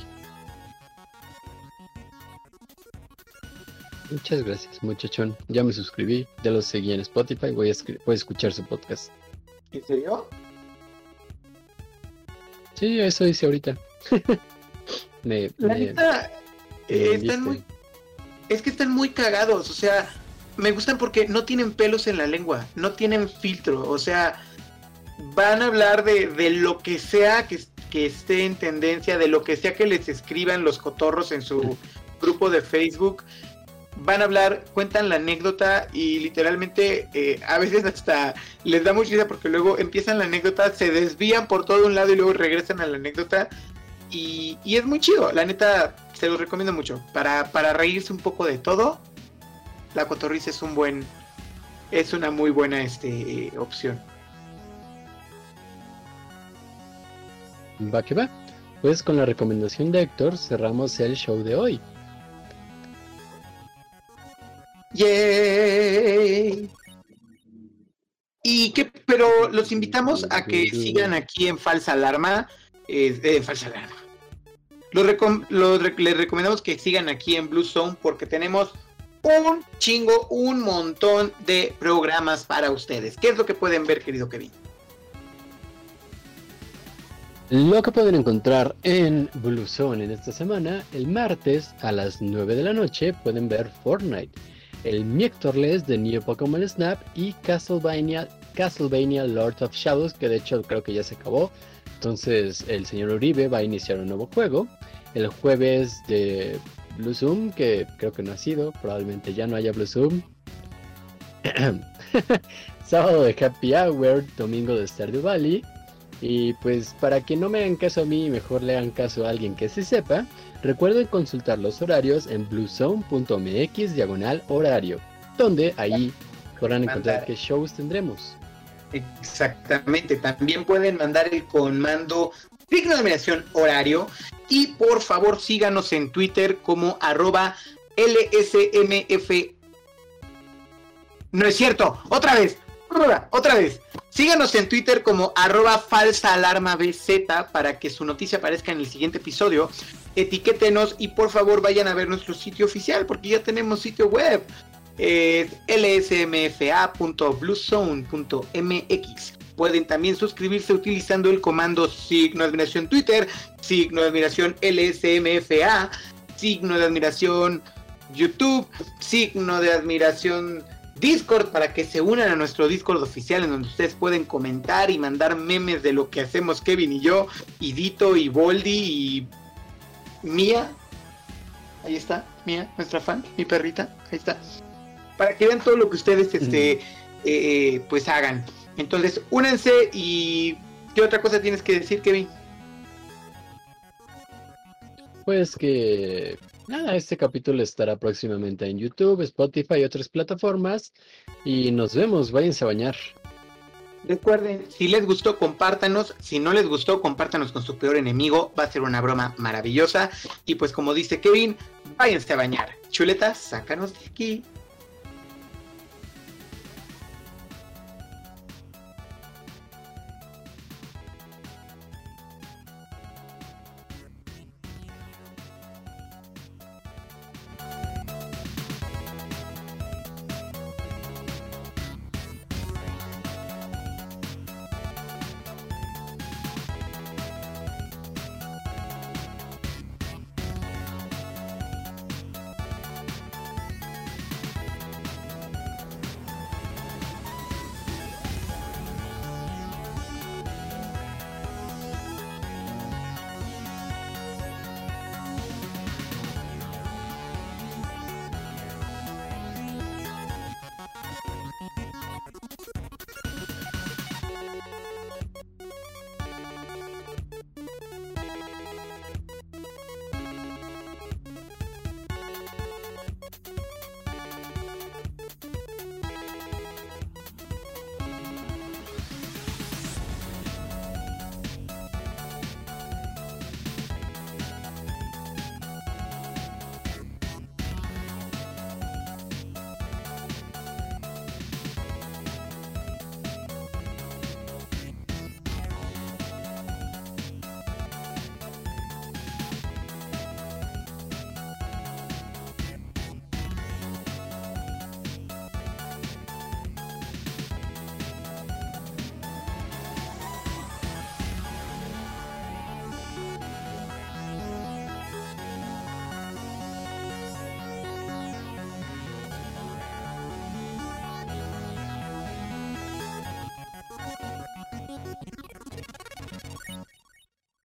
Muchas gracias, muchachón. Ya me suscribí, ya lo seguí en Spotify, voy a, voy a escuchar su podcast. ¿En serio? Sí, eso dice ahorita. me, La me, neta, eh, están muy es que están muy cagados, o sea, me gustan porque no tienen pelos en la lengua, no tienen filtro, o sea, van a hablar de, de lo que sea que, que, esté en tendencia, de lo que sea que les escriban los cotorros en su grupo de Facebook. van a hablar, cuentan la anécdota y literalmente eh, a veces hasta les da mucha risa porque luego empiezan la anécdota, se desvían por todo un lado y luego regresan a la anécdota y, y es muy chido, la neta se los recomiendo mucho para, para reírse un poco de todo. La cotorriza es un buen, es una muy buena este, opción. Va que va. Pues con la recomendación de Héctor cerramos el show de hoy. ¡Yay! Y que, pero los invitamos a que sigan aquí en Falsa Alarma. eh, eh, Falsa Alarma. Rec- les recomendamos que sigan aquí en Blue Zone porque tenemos un chingo, un montón de programas para ustedes. ¿Qué es lo que pueden ver, querido Kevin? Lo que pueden encontrar en Blue Zone en esta semana, el martes a las 9 de la noche pueden ver Fortnite, el miércoles de New Pokémon Snap y Castlevania, Castlevania Lord of Shadows, que de hecho creo que ya se acabó. Entonces el señor Uribe va a iniciar un nuevo juego. El jueves de Blue Zoom, que creo que no ha sido, probablemente ya no haya Blue Zoom. Sábado de Happy Hour, domingo de Stardew Valley. Y pues para que no me hagan caso a mí mejor le hagan caso a alguien que se sepa, recuerden consultar los horarios en bluezone.mx diagonal horario, donde ahí podrán encontrar qué shows tendremos. Exactamente, también pueden mandar el comando signo de admiración horario y por favor síganos en Twitter como arroba LSMF. No es cierto, otra vez, otra vez. Síganos en Twitter como arroba falsa alarma BZ para que su noticia aparezca en el siguiente episodio. Etiquétenos y por favor vayan a ver nuestro sitio oficial porque ya tenemos sitio web es lsmfa.bluezone.mx. Pueden también suscribirse utilizando el comando signo de admiración Twitter, signo de admiración LSMFA, signo de admiración YouTube, signo de admiración Discord para que se unan a nuestro Discord oficial en donde ustedes pueden comentar y mandar memes de lo que hacemos Kevin y yo, y Dito y Boldi y Mía. Ahí está, Mía, nuestra fan, mi perrita, ahí está para que vean todo lo que ustedes este eh, pues hagan. Entonces, únense y ¿qué otra cosa tienes que decir, Kevin? Pues que nada, este capítulo estará próximamente en YouTube, Spotify y otras plataformas. Y nos vemos, váyanse a bañar. Recuerden, si les gustó, compártanos. Si no les gustó, compártanos con su peor enemigo. Va a ser una broma maravillosa. Y pues como dice Kevin, váyanse a bañar. Chuletas, sácanos de aquí.